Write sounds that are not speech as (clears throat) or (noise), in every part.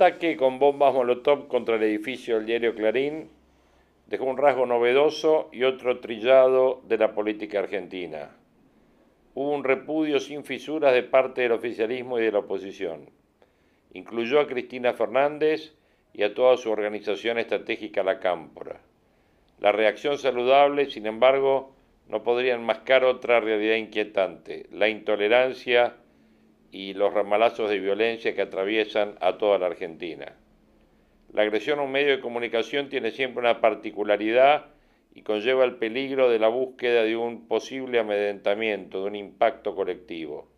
Ataque con bombas Molotov contra el edificio del diario Clarín dejó un rasgo novedoso y otro trillado de la política argentina. Hubo un repudio sin fisuras de parte del oficialismo y de la oposición. Incluyó a Cristina Fernández y a toda su organización estratégica La Cámpora. La reacción saludable, sin embargo, no podría enmascar otra realidad inquietante, la intolerancia y los ramalazos de violencia que atraviesan a toda la Argentina. La agresión a un medio de comunicación tiene siempre una particularidad y conlleva el peligro de la búsqueda de un posible amedrentamiento, de un impacto colectivo.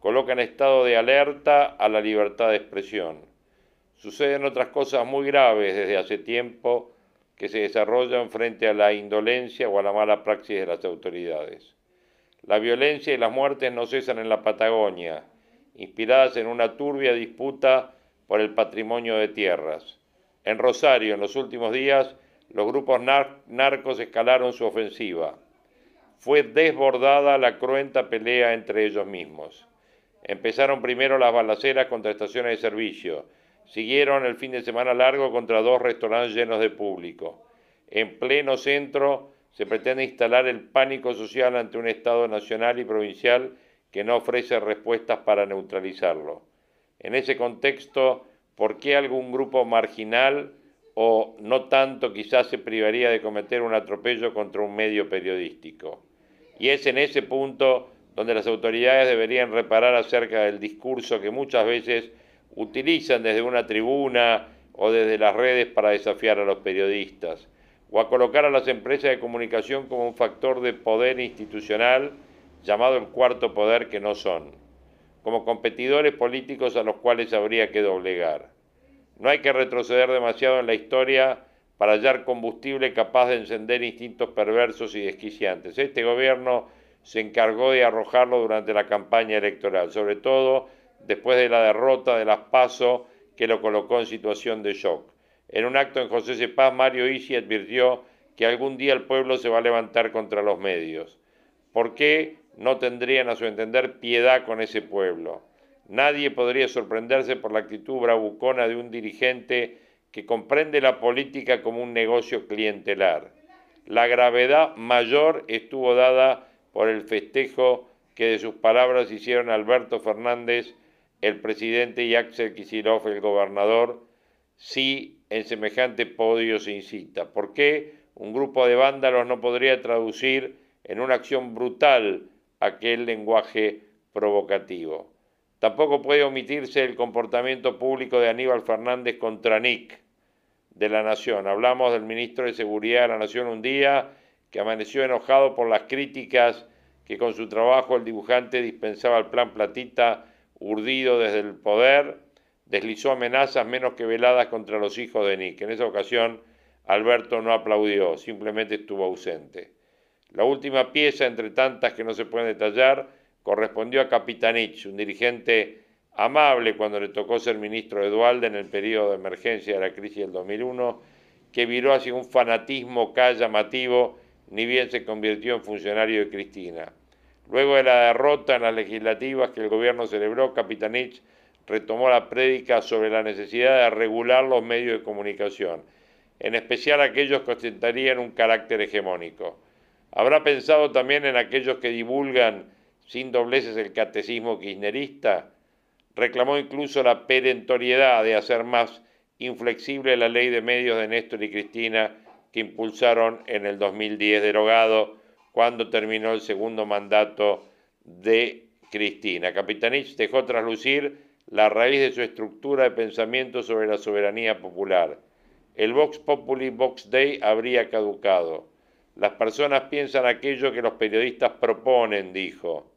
Coloca en estado de alerta a la libertad de expresión. Suceden otras cosas muy graves desde hace tiempo que se desarrollan frente a la indolencia o a la mala praxis de las autoridades. La violencia y las muertes no cesan en la Patagonia, inspiradas en una turbia disputa por el patrimonio de tierras. En Rosario, en los últimos días, los grupos narcos escalaron su ofensiva. Fue desbordada la cruenta pelea entre ellos mismos. Empezaron primero las balaceras contra estaciones de servicio, siguieron el fin de semana largo contra dos restaurantes llenos de público. En pleno centro se pretende instalar el pánico social ante un Estado nacional y provincial que no ofrece respuestas para neutralizarlo. En ese contexto, ¿por qué algún grupo marginal o no tanto quizás se privaría de cometer un atropello contra un medio periodístico? Y es en ese punto donde las autoridades deberían reparar acerca del discurso que muchas veces utilizan desde una tribuna o desde las redes para desafiar a los periodistas, o a colocar a las empresas de comunicación como un factor de poder institucional llamado el cuarto poder que no son, como competidores políticos a los cuales habría que doblegar. No hay que retroceder demasiado en la historia para hallar combustible capaz de encender instintos perversos y desquiciantes. Este gobierno se encargó de arrojarlo durante la campaña electoral, sobre todo después de la derrota de las PASO que lo colocó en situación de shock. En un acto en José Cepaz, Mario Isi advirtió que algún día el pueblo se va a levantar contra los medios. ¿Por qué? No tendrían a su entender piedad con ese pueblo. Nadie podría sorprenderse por la actitud bravucona de un dirigente que comprende la política como un negocio clientelar. La gravedad mayor estuvo dada por el festejo que de sus palabras hicieron Alberto Fernández, el presidente, y Axel Kicillof, el gobernador, si en semejante podio se incita. ¿Por qué un grupo de vándalos no podría traducir en una acción brutal aquel lenguaje provocativo. Tampoco puede omitirse el comportamiento público de Aníbal Fernández contra Nick de la Nación. Hablamos del ministro de Seguridad de la Nación un día que amaneció enojado por las críticas que con su trabajo el dibujante dispensaba al plan Platita urdido desde el poder, deslizó amenazas menos que veladas contra los hijos de Nick. En esa ocasión Alberto no aplaudió, simplemente estuvo ausente. La última pieza, entre tantas que no se pueden detallar, correspondió a Capitanich, un dirigente amable cuando le tocó ser ministro de Dualde en el periodo de emergencia de la crisis del 2001, que viró hacia un fanatismo llamativo, ni bien se convirtió en funcionario de Cristina. Luego de la derrota en las legislativas que el gobierno celebró, Capitanich retomó la prédica sobre la necesidad de regular los medios de comunicación, en especial aquellos que ostentarían un carácter hegemónico. ¿Habrá pensado también en aquellos que divulgan sin dobleces el catecismo kirchnerista? Reclamó incluso la perentoriedad de hacer más inflexible la ley de medios de Néstor y Cristina que impulsaron en el 2010 derogado cuando terminó el segundo mandato de Cristina. Capitanich dejó traslucir la raíz de su estructura de pensamiento sobre la soberanía popular. el Vox Populi Vox Day habría caducado. Las personas piensan aquello que los periodistas proponen, dijo.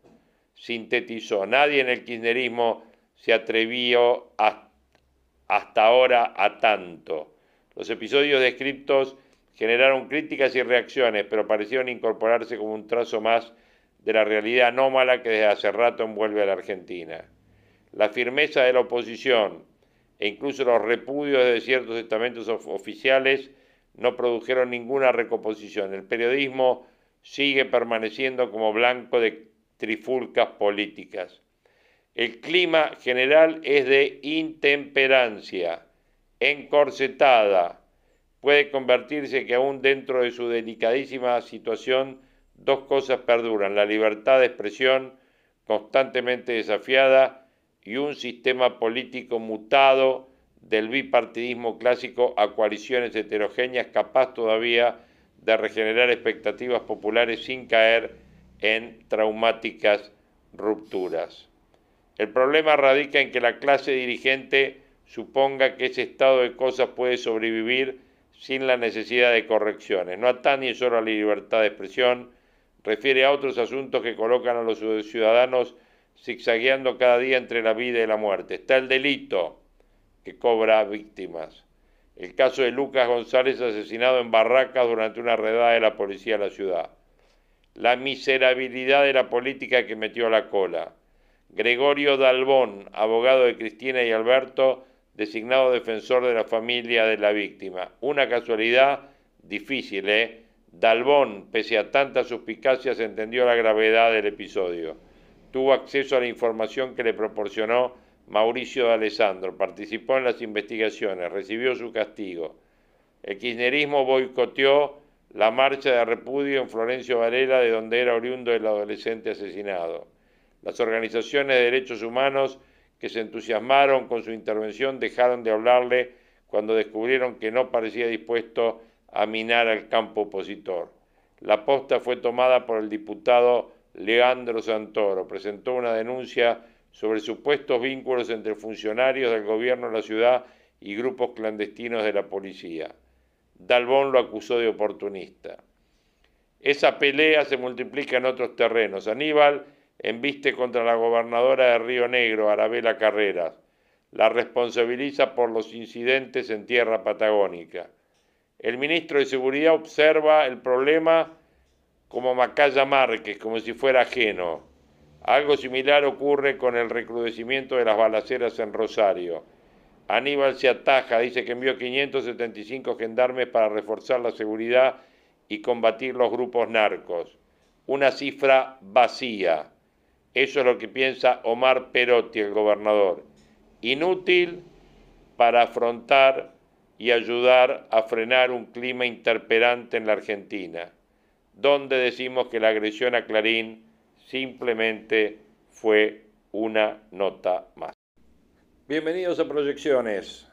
Sintetizó. Nadie en el kirchnerismo se atrevió hasta ahora a tanto. Los episodios descriptos generaron críticas y reacciones, pero parecieron incorporarse como un trazo más de la realidad anómala que desde hace rato envuelve a la Argentina. La firmeza de la oposición e incluso los repudios de ciertos estamentos oficiales no produjeron ninguna recomposición. El periodismo sigue permaneciendo como blanco de trifulcas políticas. El clima general es de intemperancia, encorsetada. Puede convertirse que aún dentro de su delicadísima situación dos cosas perduran, la libertad de expresión constantemente desafiada y un sistema político mutado del bipartidismo clásico a coaliciones heterogéneas capaz todavía de regenerar expectativas populares sin caer en traumáticas rupturas. El problema radica en que la clase dirigente suponga que ese estado de cosas puede sobrevivir sin la necesidad de correcciones. No atañe solo a la libertad de expresión, refiere a otros asuntos que colocan a los ciudadanos zigzagueando cada día entre la vida y la muerte. Está el delito que cobra víctimas. El caso de Lucas González asesinado en Barracas durante una redada de la policía de la ciudad. La miserabilidad de la política que metió la cola. Gregorio Dalbón, abogado de Cristina y Alberto, designado defensor de la familia de la víctima. Una casualidad difícil, ¿eh? Dalbón, pese a tantas suspicacias, entendió la gravedad del episodio. Tuvo acceso a la información que le proporcionó Mauricio de Alessandro, participó en las investigaciones, recibió su castigo. El kirchnerismo boicoteó la marcha de repudio en Florencio Varela, de donde era oriundo el adolescente asesinado. Las organizaciones de derechos humanos que se entusiasmaron con su intervención dejaron de hablarle cuando descubrieron que no parecía dispuesto a minar al campo opositor. La posta fue tomada por el diputado Leandro Santoro. Presentó una denuncia sobre supuestos vínculos entre funcionarios del gobierno de la ciudad y grupos clandestinos de la policía. Dalbón lo acusó de oportunista. Esa pelea se multiplica en otros terrenos. Aníbal embiste contra la gobernadora de Río Negro, Arabela Carreras. La responsabiliza por los incidentes en tierra patagónica. El ministro de Seguridad observa el problema como Macaya Márquez, como si fuera ajeno. Algo similar ocurre con el recrudecimiento de las balaceras en Rosario. Aníbal se ataja, dice que envió 575 gendarmes para reforzar la seguridad y combatir los grupos narcos. Una cifra vacía. Eso es lo que piensa Omar Perotti, el gobernador. Inútil para afrontar y ayudar a frenar un clima interperante en la Argentina, donde decimos que la agresión a Clarín simplemente fue una nota más. Bienvenidos a Proyecciones.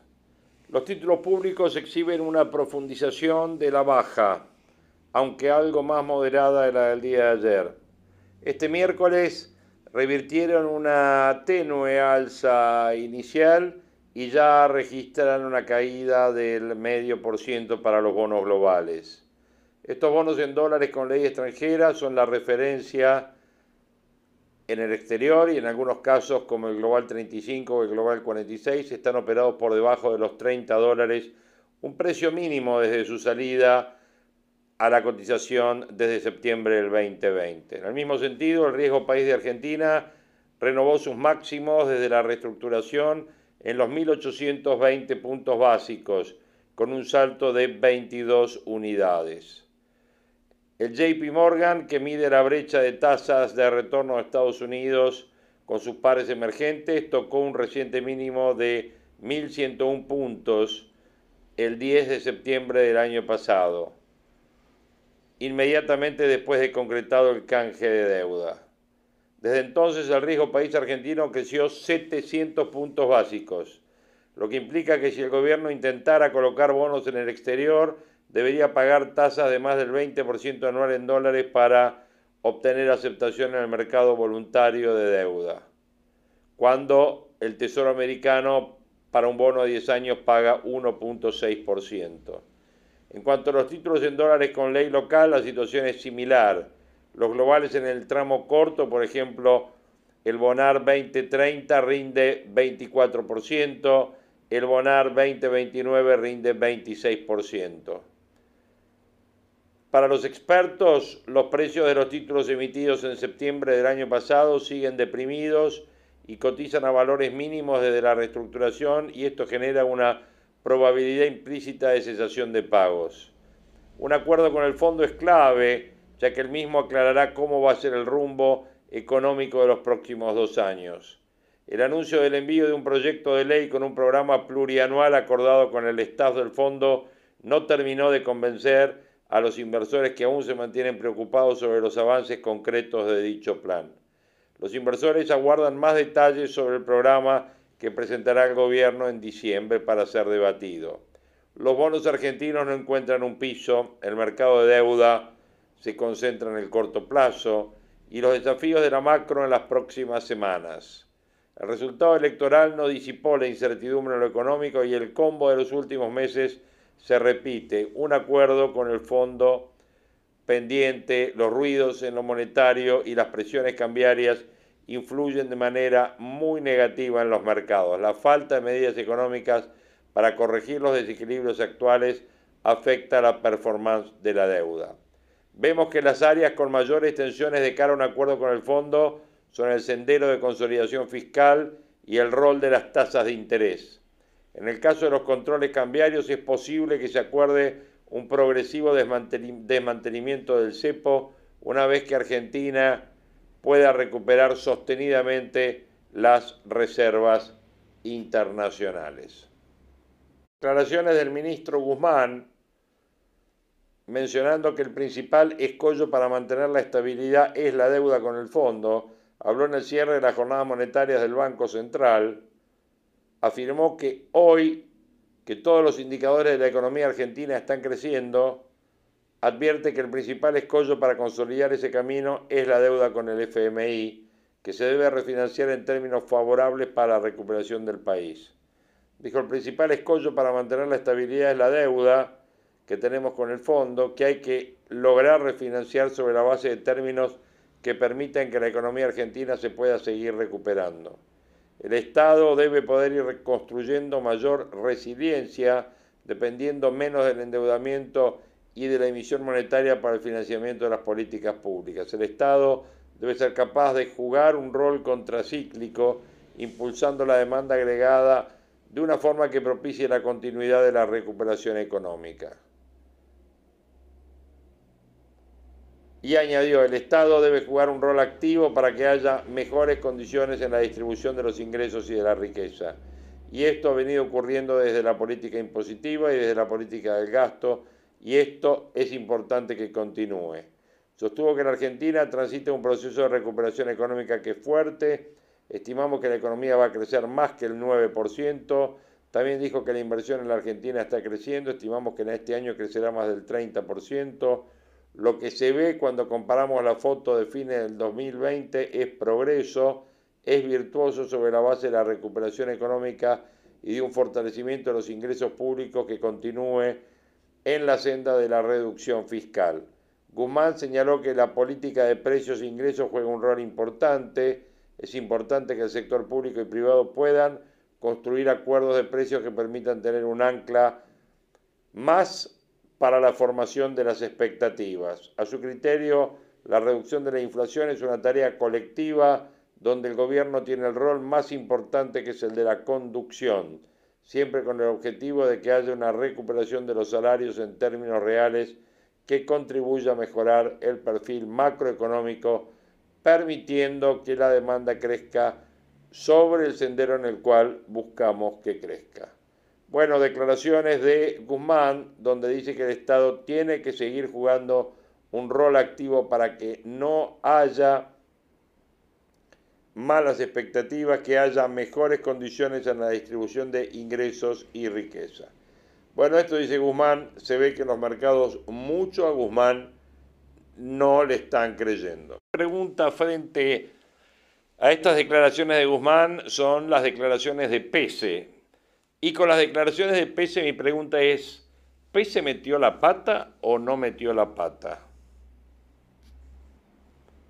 Los títulos públicos exhiben una profundización de la baja, aunque algo más moderada de la del día de ayer. Este miércoles revirtieron una tenue alza inicial y ya registran una caída del medio por ciento para los bonos globales. Estos bonos en dólares con ley extranjera son la referencia en el exterior y en algunos casos como el Global 35 o el Global 46 están operados por debajo de los 30 dólares, un precio mínimo desde su salida a la cotización desde septiembre del 2020. En el mismo sentido, el riesgo país de Argentina renovó sus máximos desde la reestructuración en los 1.820 puntos básicos, con un salto de 22 unidades. El JP Morgan, que mide la brecha de tasas de retorno a Estados Unidos con sus pares emergentes, tocó un reciente mínimo de 1.101 puntos el 10 de septiembre del año pasado, inmediatamente después de concretado el canje de deuda. Desde entonces el riesgo país argentino creció 700 puntos básicos, lo que implica que si el gobierno intentara colocar bonos en el exterior, debería pagar tasas de más del 20% anual en dólares para obtener aceptación en el mercado voluntario de deuda. Cuando el Tesoro americano para un bono de 10 años paga 1.6%. En cuanto a los títulos en dólares con ley local, la situación es similar. Los globales en el tramo corto, por ejemplo, el Bonar 2030 rinde 24%, el Bonar 2029 rinde 26%. Para los expertos, los precios de los títulos emitidos en septiembre del año pasado siguen deprimidos y cotizan a valores mínimos desde la reestructuración y esto genera una probabilidad implícita de cesación de pagos. Un acuerdo con el fondo es clave, ya que el mismo aclarará cómo va a ser el rumbo económico de los próximos dos años. El anuncio del envío de un proyecto de ley con un programa plurianual acordado con el Estado del fondo no terminó de convencer a los inversores que aún se mantienen preocupados sobre los avances concretos de dicho plan. Los inversores aguardan más detalles sobre el programa que presentará el gobierno en diciembre para ser debatido. Los bonos argentinos no encuentran un piso, el mercado de deuda se concentra en el corto plazo y los desafíos de la macro en las próximas semanas. El resultado electoral no disipó la incertidumbre en lo económico y el combo de los últimos meses se repite un acuerdo con el fondo pendiente, los ruidos en lo monetario y las presiones cambiarias influyen de manera muy negativa en los mercados. La falta de medidas económicas para corregir los desequilibrios actuales afecta la performance de la deuda. Vemos que las áreas con mayores tensiones de cara a un acuerdo con el fondo son el sendero de consolidación fiscal y el rol de las tasas de interés. En el caso de los controles cambiarios es posible que se acuerde un progresivo desmantelamiento del cepo una vez que Argentina pueda recuperar sostenidamente las reservas internacionales. Declaraciones del ministro Guzmán mencionando que el principal escollo para mantener la estabilidad es la deuda con el fondo, habló en el cierre de las jornadas monetarias del Banco Central afirmó que hoy, que todos los indicadores de la economía argentina están creciendo, advierte que el principal escollo para consolidar ese camino es la deuda con el FMI, que se debe refinanciar en términos favorables para la recuperación del país. Dijo, el principal escollo para mantener la estabilidad es la deuda que tenemos con el fondo, que hay que lograr refinanciar sobre la base de términos que permitan que la economía argentina se pueda seguir recuperando. El Estado debe poder ir reconstruyendo mayor resiliencia, dependiendo menos del endeudamiento y de la emisión monetaria para el financiamiento de las políticas públicas. El Estado debe ser capaz de jugar un rol contracíclico, impulsando la demanda agregada de una forma que propicie la continuidad de la recuperación económica. Y añadió, el Estado debe jugar un rol activo para que haya mejores condiciones en la distribución de los ingresos y de la riqueza. Y esto ha venido ocurriendo desde la política impositiva y desde la política del gasto, y esto es importante que continúe. Sostuvo que la Argentina transita un proceso de recuperación económica que es fuerte, estimamos que la economía va a crecer más que el 9%, también dijo que la inversión en la Argentina está creciendo, estimamos que en este año crecerá más del 30%, lo que se ve cuando comparamos la foto de fines del 2020 es progreso, es virtuoso sobre la base de la recuperación económica y de un fortalecimiento de los ingresos públicos que continúe en la senda de la reducción fiscal. Guzmán señaló que la política de precios e ingresos juega un rol importante. Es importante que el sector público y privado puedan construir acuerdos de precios que permitan tener un ancla más para la formación de las expectativas. A su criterio, la reducción de la inflación es una tarea colectiva donde el gobierno tiene el rol más importante que es el de la conducción, siempre con el objetivo de que haya una recuperación de los salarios en términos reales que contribuya a mejorar el perfil macroeconómico, permitiendo que la demanda crezca sobre el sendero en el cual buscamos que crezca. Bueno, declaraciones de Guzmán, donde dice que el Estado tiene que seguir jugando un rol activo para que no haya malas expectativas, que haya mejores condiciones en la distribución de ingresos y riqueza. Bueno, esto dice Guzmán, se ve que los mercados mucho a Guzmán no le están creyendo. Pregunta frente a estas declaraciones de Guzmán son las declaraciones de Pese, Y con las declaraciones de Pese mi pregunta es, ¿Pese metió la pata o no metió la pata?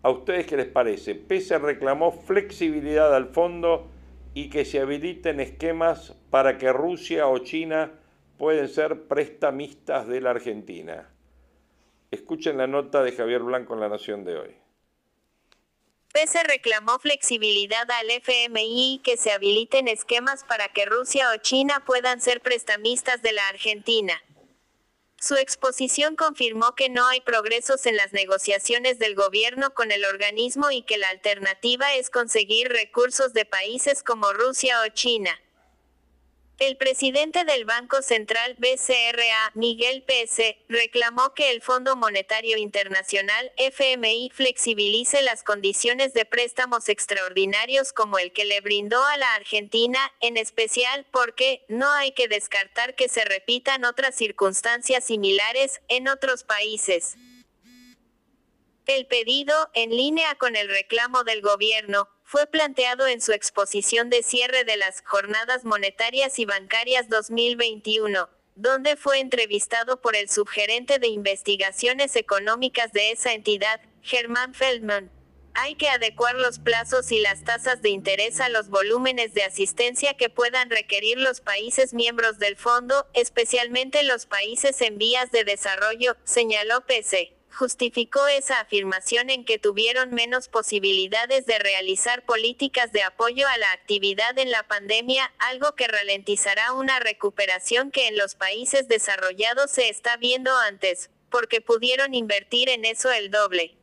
¿A ustedes qué les parece? Pese reclamó flexibilidad al fondo y que se habiliten esquemas para que Rusia o China pueden ser prestamistas de la Argentina. Escuchen la nota de Javier Blanco en La Nación de hoy. Pese reclamó flexibilidad al FMI y que se habiliten esquemas para que Rusia o China puedan ser prestamistas de la Argentina. Su exposición confirmó que no hay progresos en las negociaciones del gobierno con el organismo y que la alternativa es conseguir recursos de países como Rusia o China. El presidente del Banco Central BCRA, Miguel Pese, reclamó que el Fondo Monetario Internacional FMI flexibilice las condiciones de préstamos extraordinarios como el que le brindó a la Argentina, en especial porque no hay que descartar que se repitan otras circunstancias similares en otros países. El pedido, en línea con el reclamo del gobierno, fue planteado en su exposición de cierre de las Jornadas Monetarias y Bancarias 2021, donde fue entrevistado por el subgerente de investigaciones económicas de esa entidad, Germán Feldman. Hay que adecuar los plazos y las tasas de interés a los volúmenes de asistencia que puedan requerir los países miembros del fondo, especialmente los países en vías de desarrollo, señaló PC justificó esa afirmación en que tuvieron menos posibilidades de realizar políticas de apoyo a la actividad en la pandemia, algo que ralentizará una recuperación que en los países desarrollados se está viendo antes, porque pudieron invertir en eso el doble.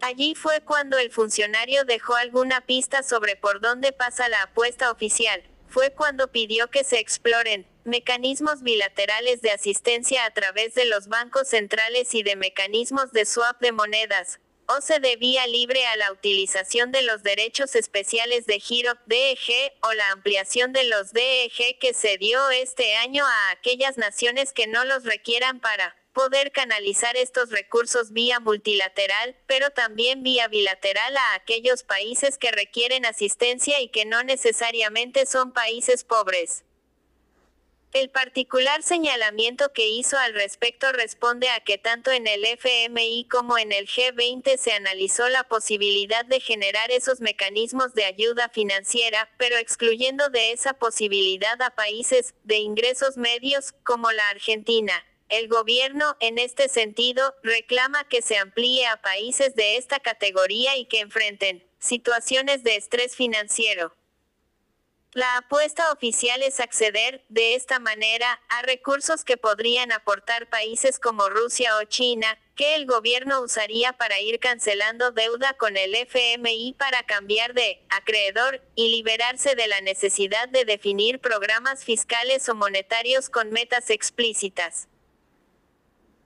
Allí fue cuando el funcionario dejó alguna pista sobre por dónde pasa la apuesta oficial, fue cuando pidió que se exploren, mecanismos bilaterales de asistencia a través de los bancos centrales y de mecanismos de swap de monedas, o se debía libre a la utilización de los derechos especiales de giro DEG o la ampliación de los DEG que se dio este año a aquellas naciones que no los requieran para poder canalizar estos recursos vía multilateral, pero también vía bilateral a aquellos países que requieren asistencia y que no necesariamente son países pobres. El particular señalamiento que hizo al respecto responde a que tanto en el FMI como en el G20 se analizó la posibilidad de generar esos mecanismos de ayuda financiera, pero excluyendo de esa posibilidad a países de ingresos medios, como la Argentina. El gobierno, en este sentido, reclama que se amplíe a países de esta categoría y que enfrenten situaciones de estrés financiero. La apuesta oficial es acceder, de esta manera, a recursos que podrían aportar países como Rusia o China, que el gobierno usaría para ir cancelando deuda con el FMI para cambiar de acreedor y liberarse de la necesidad de definir programas fiscales o monetarios con metas explícitas.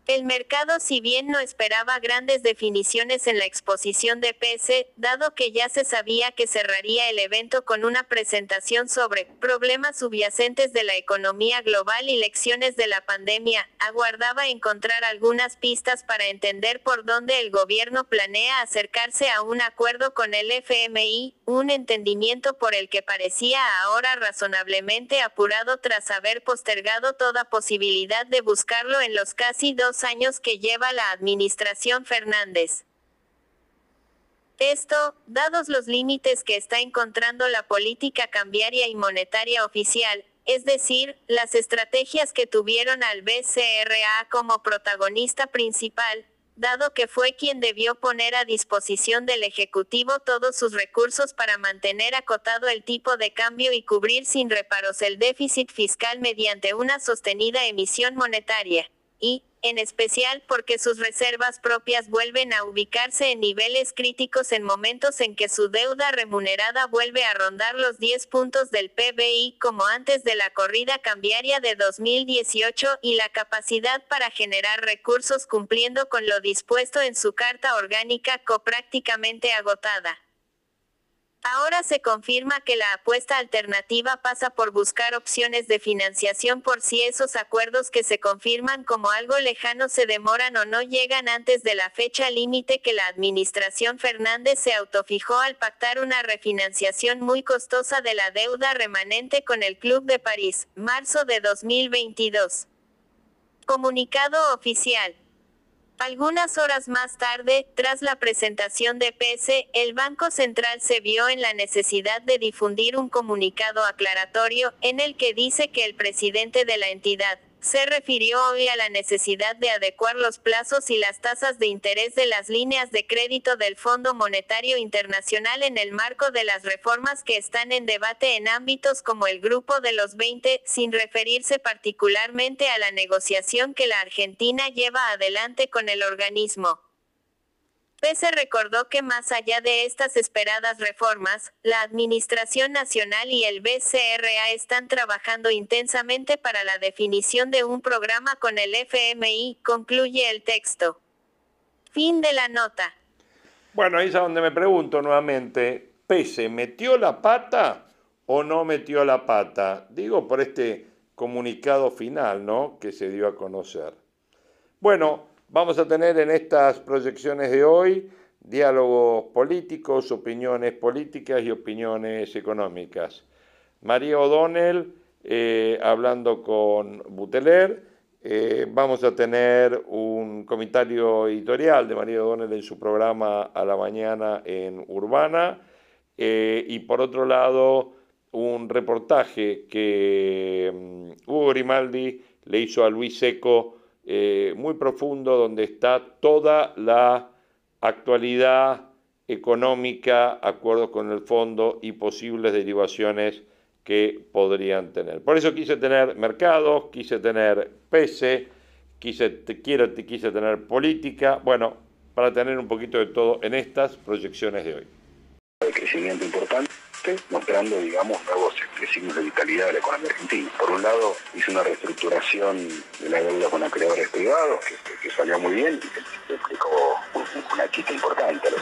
El mercado si bien no esperaba grandes definiciones en la exposición de PS, dado que ya se sabía que cerraría el evento con una presentación sobre problemas subyacentes de la economía global y lecciones de la pandemia, aguardaba encontrar algunas pistas para entender por dónde el gobierno planea acercarse a un acuerdo con el FMI, un entendimiento por el que parecía ahora razonablemente apurado tras haber postergado toda posibilidad de buscarlo en los casi dos años que lleva la administración Fernández. Esto, dados los límites que está encontrando la política cambiaria y monetaria oficial, es decir, las estrategias que tuvieron al BCRA como protagonista principal, dado que fue quien debió poner a disposición del Ejecutivo todos sus recursos para mantener acotado el tipo de cambio y cubrir sin reparos el déficit fiscal mediante una sostenida emisión monetaria. Y, en especial porque sus reservas propias vuelven a ubicarse en niveles críticos en momentos en que su deuda remunerada vuelve a rondar los 10 puntos del PBI como antes de la corrida cambiaria de 2018 y la capacidad para generar recursos cumpliendo con lo dispuesto en su carta orgánica co prácticamente agotada. Ahora se confirma que la apuesta alternativa pasa por buscar opciones de financiación por si esos acuerdos que se confirman como algo lejano se demoran o no llegan antes de la fecha límite que la administración Fernández se autofijó al pactar una refinanciación muy costosa de la deuda remanente con el Club de París, marzo de 2022. Comunicado oficial. Algunas horas más tarde, tras la presentación de PS, el Banco Central se vio en la necesidad de difundir un comunicado aclaratorio, en el que dice que el presidente de la entidad, se refirió hoy a la necesidad de adecuar los plazos y las tasas de interés de las líneas de crédito del Fondo Monetario Internacional en el marco de las reformas que están en debate en ámbitos como el Grupo de los 20, sin referirse particularmente a la negociación que la Argentina lleva adelante con el organismo. Pese recordó que más allá de estas esperadas reformas, la Administración Nacional y el BCRA están trabajando intensamente para la definición de un programa con el FMI, concluye el texto. Fin de la nota. Bueno, ahí es donde me pregunto nuevamente, ¿Pese metió la pata o no metió la pata? Digo por este comunicado final, ¿no? Que se dio a conocer. Bueno, Vamos a tener en estas proyecciones de hoy diálogos políticos, opiniones políticas y opiniones económicas. María O'Donnell eh, hablando con Buteler. Eh, vamos a tener un comentario editorial de María O'Donnell en su programa a la mañana en Urbana. Eh, y por otro lado, un reportaje que mm, Hugo Grimaldi le hizo a Luis Seco eh, muy profundo donde está toda la actualidad económica, acuerdos con el fondo y posibles derivaciones que podrían tener. Por eso quise tener mercados, quise tener pese, quise, quiero, quise tener política, bueno, para tener un poquito de todo en estas proyecciones de hoy. De crecimiento importante mostrando, digamos, nuevos signos de vitalidad de la economía argentina. Por un lado, hizo una reestructuración de la deuda con acreedores privados, que, salió muy bien y que implicó una quita importante a los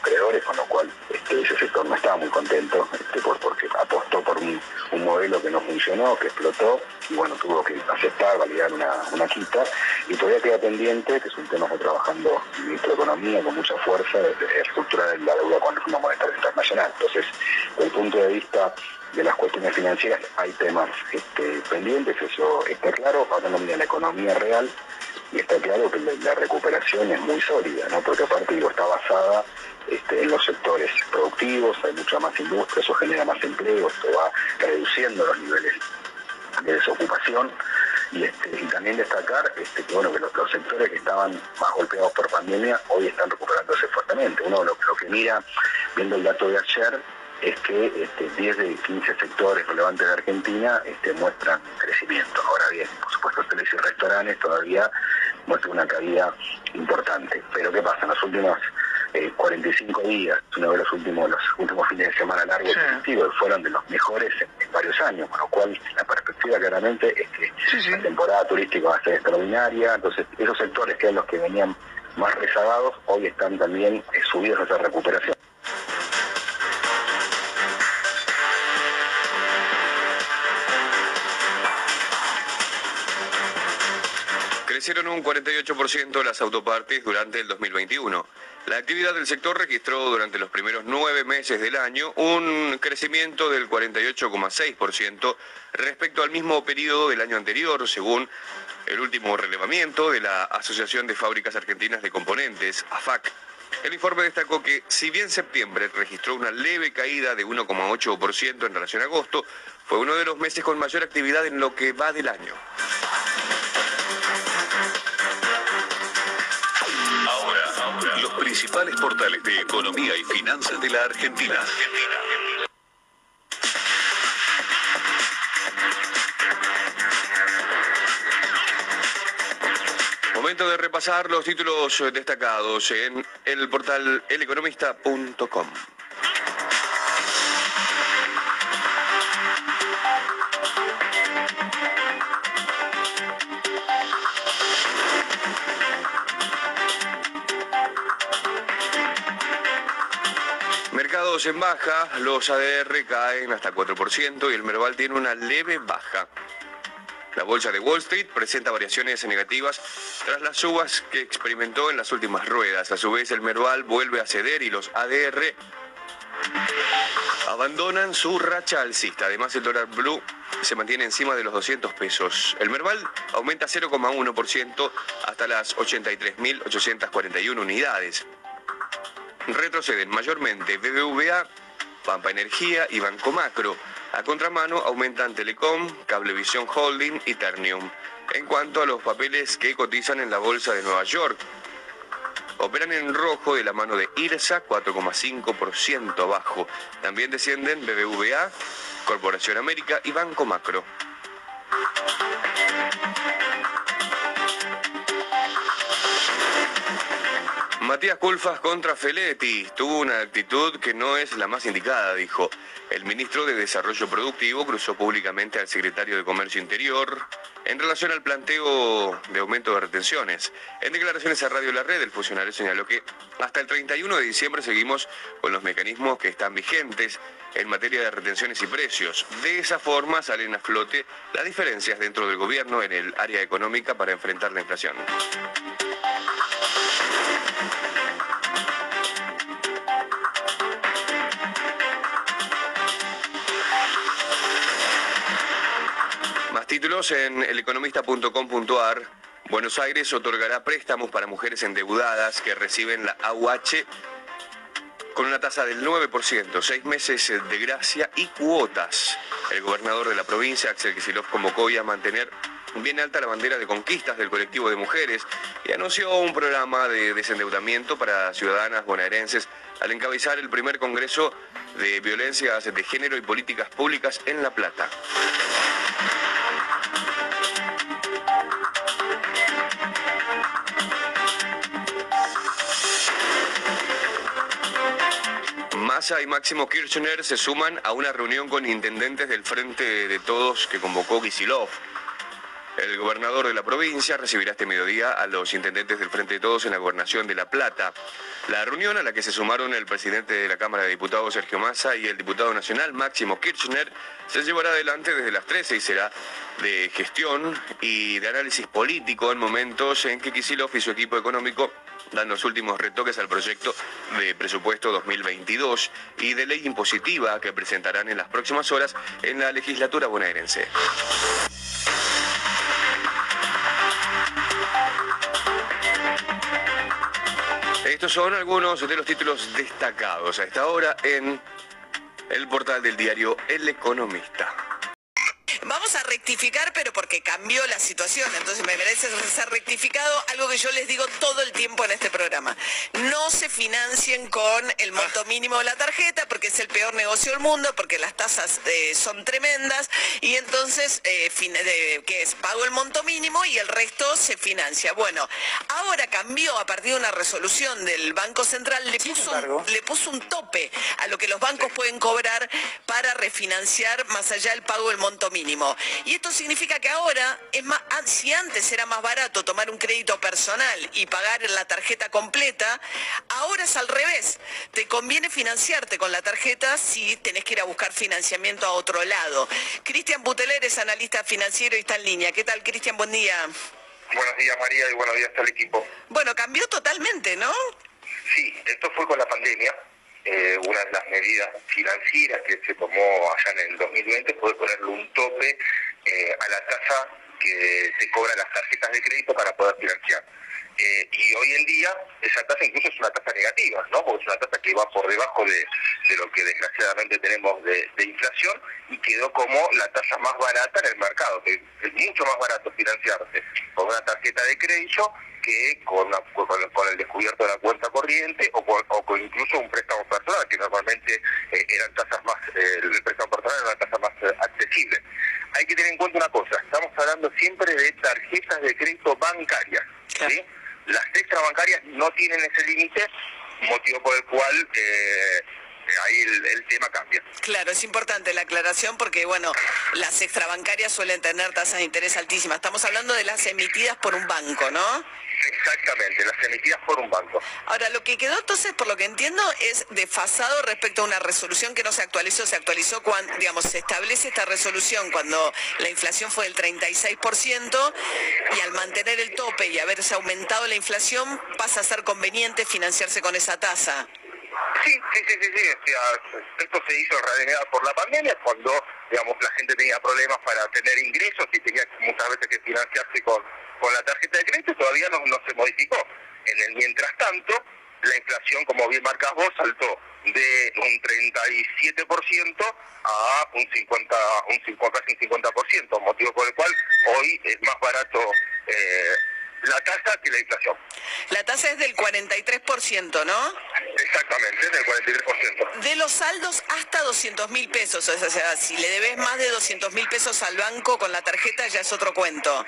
acreedores, con lo cual este, ese sector no estaba muy contento este, porque apostó por un, modelo que no funcionó, que explotó, y bueno, tuvo que aceptar, validar una, una quita, y todavía queda pendiente, que es un tema que está trabajando el ministro de Economía con mucha fuerza, de, reestructurar la deuda con el Fondo Monetario Internacional. Entonces, desde el punto de vista de las cuestiones financieras hay temas este, pendientes, eso está claro, hablando de la economía real, y está claro que la, recuperación es muy sólida, ¿no? porque aparte digo, está basada este, en los sectores productivos, hay mucha más industria, eso genera más empleo, esto va reduciendo los niveles de desocupación. Y, este, también destacar este, que, bueno, que los, sectores que estaban más golpeados por pandemia hoy están recuperándose fuertemente. Uno lo que mira, viendo el dato de ayer, es que este, 10 de 15 sectores relevantes de Argentina este, muestran crecimiento. Ahora bien, por supuesto, hoteles y restaurantes todavía muestran una caída importante. Pero ¿qué pasa? En los últimos 45 eh, días, uno de los últimos, los últimos fines de semana largos fueron de los mejores en, varios años, con lo cual la perspectiva claramente es que la temporada turística va a ser extraordinaria. Entonces, esos sectores que eran los que venían más rezagados, hoy están también eh, subidos a esa recuperación. Crecieron un 48% las autopartes durante el 2021. La actividad del sector registró durante los primeros nueve meses del año un crecimiento del 48,6% respecto al mismo periodo del año anterior, según el último relevamiento de la Asociación de Fábricas Argentinas de Componentes, AFAC. El informe destacó que, si bien septiembre registró una leve caída de 1,8% en relación a agosto, fue uno de los meses con mayor actividad en lo que va del año. Principales portales de economía y finanzas de la Argentina. Momento de repasar los títulos destacados en el portal eleconomista.com. en baja, los ADR caen hasta 4% y el Merval tiene una leve baja. La bolsa de Wall Street presenta variaciones negativas tras las subas que experimentó en las últimas ruedas. A su vez, el Merval vuelve a ceder y los ADR abandonan su racha alcista. Además, el dólar blue se mantiene encima de los 200 pesos. El Merval aumenta 0,1% hasta las 83.841 unidades. Retroceden mayormente BBVA, Pampa Energía y Banco Macro. A contramano aumentan Telecom, Cablevisión Holding y Ternium. En cuanto a los papeles que cotizan en la Bolsa de Nueva York, operan en rojo de la mano de IRSA, 4,5% abajo. También descienden BBVA, Corporación América y Banco Macro. Matías Culfas contra Feletti tuvo una actitud que no es la más indicada, dijo. El ministro de Desarrollo Productivo cruzó públicamente al secretario de Comercio Interior en relación al planteo de aumento de retenciones. En declaraciones a Radio La Red, el funcionario señaló que hasta el 31 de diciembre seguimos con los mecanismos que están vigentes en materia de retenciones y precios. De esa forma salen a flote las diferencias dentro del gobierno en el área económica para enfrentar la inflación. Títulos en eleconomista.com.ar. Buenos Aires otorgará préstamos para mujeres endeudadas que reciben la AUH con una tasa del 9%, seis meses de gracia y cuotas. El gobernador de la provincia, Axel Kicillof, convocó hoy a mantener bien alta la bandera de conquistas del colectivo de mujeres y anunció un programa de desendeudamiento para ciudadanas bonaerenses al encabezar el primer Congreso de Violencias de Género y Políticas Públicas en La Plata. Massa y Máximo Kirchner se suman a una reunión con intendentes del Frente de Todos que convocó Kisilov. El gobernador de la provincia recibirá este mediodía a los intendentes del Frente de Todos en la gobernación de La Plata. La reunión a la que se sumaron el presidente de la Cámara de Diputados, Sergio Massa, y el diputado nacional, Máximo Kirchner, se llevará adelante desde las 13 y será de gestión y de análisis político en momentos en que Kisilov y su equipo económico dan los últimos retoques al proyecto de presupuesto 2022 y de ley impositiva que presentarán en las próximas horas en la legislatura bonaerense. Estos son algunos de los títulos destacados a esta hora en el portal del diario El Economista. Vamos a rectificar, pero porque cambió la situación, entonces me merece ser rectificado, algo que yo les digo todo el tiempo en este programa. No se financien con el monto mínimo de la tarjeta, porque es el peor negocio del mundo, porque las tasas eh, son tremendas, y entonces, eh, que es? Pago el monto mínimo y el resto se financia. Bueno, ahora cambió a partir de una resolución del Banco Central, le, puso, un, le puso un tope a lo que los bancos pueden cobrar para refinanciar más allá del pago del monto mínimo. Y esto significa que ahora, es más, si antes era más barato tomar un crédito personal y pagar la tarjeta completa, ahora es al revés. Te conviene financiarte con la tarjeta si tenés que ir a buscar financiamiento a otro lado. Cristian Buteler es analista financiero y está en línea. ¿Qué tal, Cristian? Buen día. Buenos días, María, y buenos días al equipo. Bueno, cambió totalmente, ¿no? Sí, esto fue con la pandemia. Eh, una de las medidas financieras que se tomó allá en el 2020 fue ponerle un tope eh, a la tasa que se cobran las tarjetas de crédito para poder financiar. Eh, y hoy en día esa tasa incluso es una tasa negativa, ¿no? Porque es una tasa que va por debajo de, lo que desgraciadamente tenemos de, inflación y quedó como la tasa más barata en el mercado, que es mucho más barato financiarse con una tarjeta de crédito que con, con, el descubierto de la cuenta corriente o, con, incluso un préstamo personal, que normalmente eh, eran tasas más, eh, el préstamo personal era una tasa más eh, accesible. Hay que tener en cuenta una cosa, estamos hablando siempre de tarjetas de crédito bancarias, ¿sí? Las extrabancarias no tienen ese límite, motivo por el cual ahí el, tema cambia. Claro, es importante la aclaración porque, bueno, las extrabancarias suelen tener tasas de interés altísimas. Estamos hablando de las emitidas por un banco, ¿no? Exactamente, las emitidas por un banco. Ahora, lo que quedó entonces, por lo que entiendo, es desfasado respecto a una resolución que no se actualizó. Se actualizó cuando, digamos, se establece esta resolución cuando la inflación fue del 36% y al mantener el tope y haberse aumentado la inflación, pasa a ser conveniente financiarse con esa tasa. Sí, sí, sí, sí, sí. esto se hizo en realidad por la pandemia, cuando digamos la gente tenía problemas para tener ingresos y tenía muchas veces que financiarse con, con la tarjeta de crédito, todavía no, no se modificó. En el mientras tanto, la inflación, como bien marcas vos, saltó de un 37% a un 50, un 50, casi un 50%, motivo por el cual hoy es más barato eh, la tasa que la inflación. La tasa es del 43%, ¿no? Exactamente, es del 43%. De los saldos hasta 200 mil pesos, o sea, si le debes más de 200 mil pesos al banco con la tarjeta ya es otro cuento.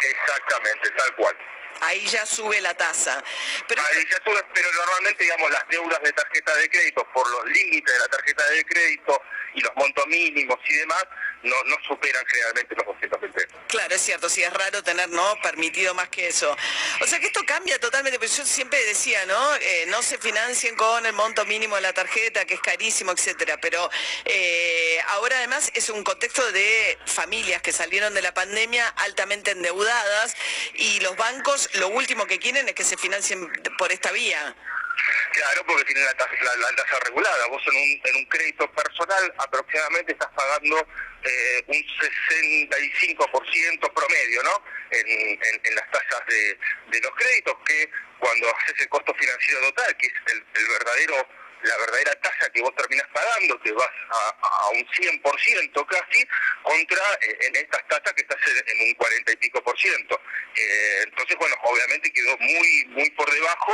Exactamente, tal cual ahí ya sube la tasa. Pero... Ahí ya sube, pero normalmente, digamos, las deudas de tarjeta de crédito, por los límites de la tarjeta de crédito y los montos mínimos y demás, no, no superan generalmente los 200 mil pesos. Claro, es cierto, sí es raro tener no permitido más que eso. O sea que esto cambia totalmente, pero yo siempre decía, ¿no? Eh, no se financien con el monto mínimo de la tarjeta, que es carísimo, etcétera. Pero eh, ahora además es un contexto de familias que salieron de la pandemia altamente endeudadas y los bancos lo último que quieren es que se financien por esta vía. Claro, porque tienen la tasa, la, regulada. Vos en un, en un crédito personal aproximadamente estás pagando eh, un 65% promedio, ¿no? En, las tasas de, de, los créditos, que cuando haces el costo financiero total, que es el verdadero la verdadera tasa que vos terminás pagando, te vas a, un 100% casi, contra eh, en estas tasas que estás en, un 40 y pico por ciento. Eh, entonces, bueno, obviamente quedó muy, muy por debajo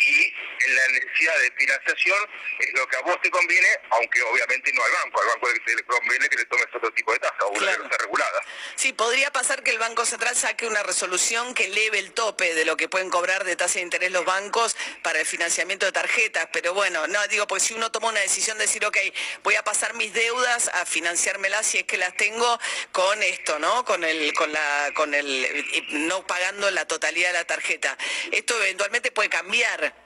y en la necesidad de financiación es lo que a vos te conviene, aunque obviamente no al banco, al banco le conviene que le tomes otro tipo de tasa, una claro. que regulada. Sí, podría pasar que el Banco Central saque una resolución que eleve el tope de lo que pueden cobrar de tasa de interés los bancos para el financiamiento de tarjetas, pero bueno, no, digo, pues si uno toma una decisión de decir, ok, voy a pasar mis deudas a financiármelas si es que las tengo con esto, ¿no? Con el, con la, con el, no pagando la totalidad de la tarjeta. Esto eventualmente puede cambiar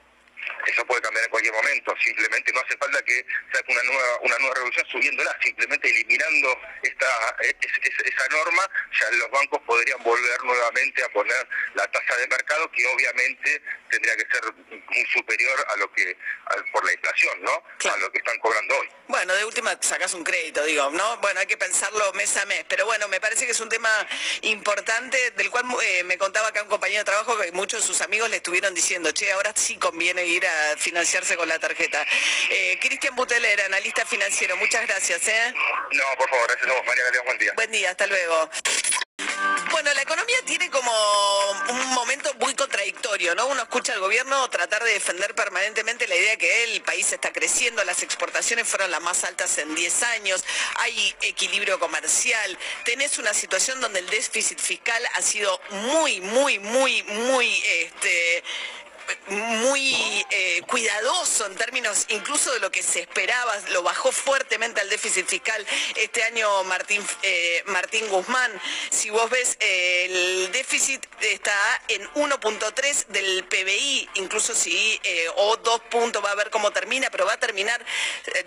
eso puede cambiar en cualquier momento, simplemente no hace falta que saque una nueva, una nueva revolución subiéndola, simplemente eliminando esta, esa norma, ya los bancos podrían volver nuevamente a poner la tasa de mercado que obviamente tendría que ser muy superior a lo que, por la inflación, ¿no? A lo que están cobrando hoy. Bueno, de última sacas un crédito, digo, ¿no? Bueno, hay que pensarlo mes a mes, pero bueno, me parece que es un tema importante del cual eh, me contaba acá un compañero de trabajo que muchos de sus amigos le estuvieron diciendo, che, ahora sí conviene ir a financiarse con la tarjeta. Eh, Cristian Buteler, analista financiero, muchas gracias. ¿eh? No, por favor, gracias a vos, María, que buen día. Buen día, hasta luego. Bueno, la economía tiene como un momento muy contradictorio, ¿no? Uno escucha al gobierno tratar de defender permanentemente la idea que el país está creciendo, las exportaciones fueron las más altas en 10 años, hay equilibrio comercial, tenés una situación donde el déficit fiscal ha sido muy, muy, muy, muy, este, muy eh, cuidadoso en términos incluso de lo que se esperaba, lo bajó fuertemente al déficit fiscal este año Martín, eh, Martín Guzmán. Si vos ves, eh, el déficit está en 1.3 del PBI, incluso si, o dos puntos, va a ver cómo termina, pero va a terminar,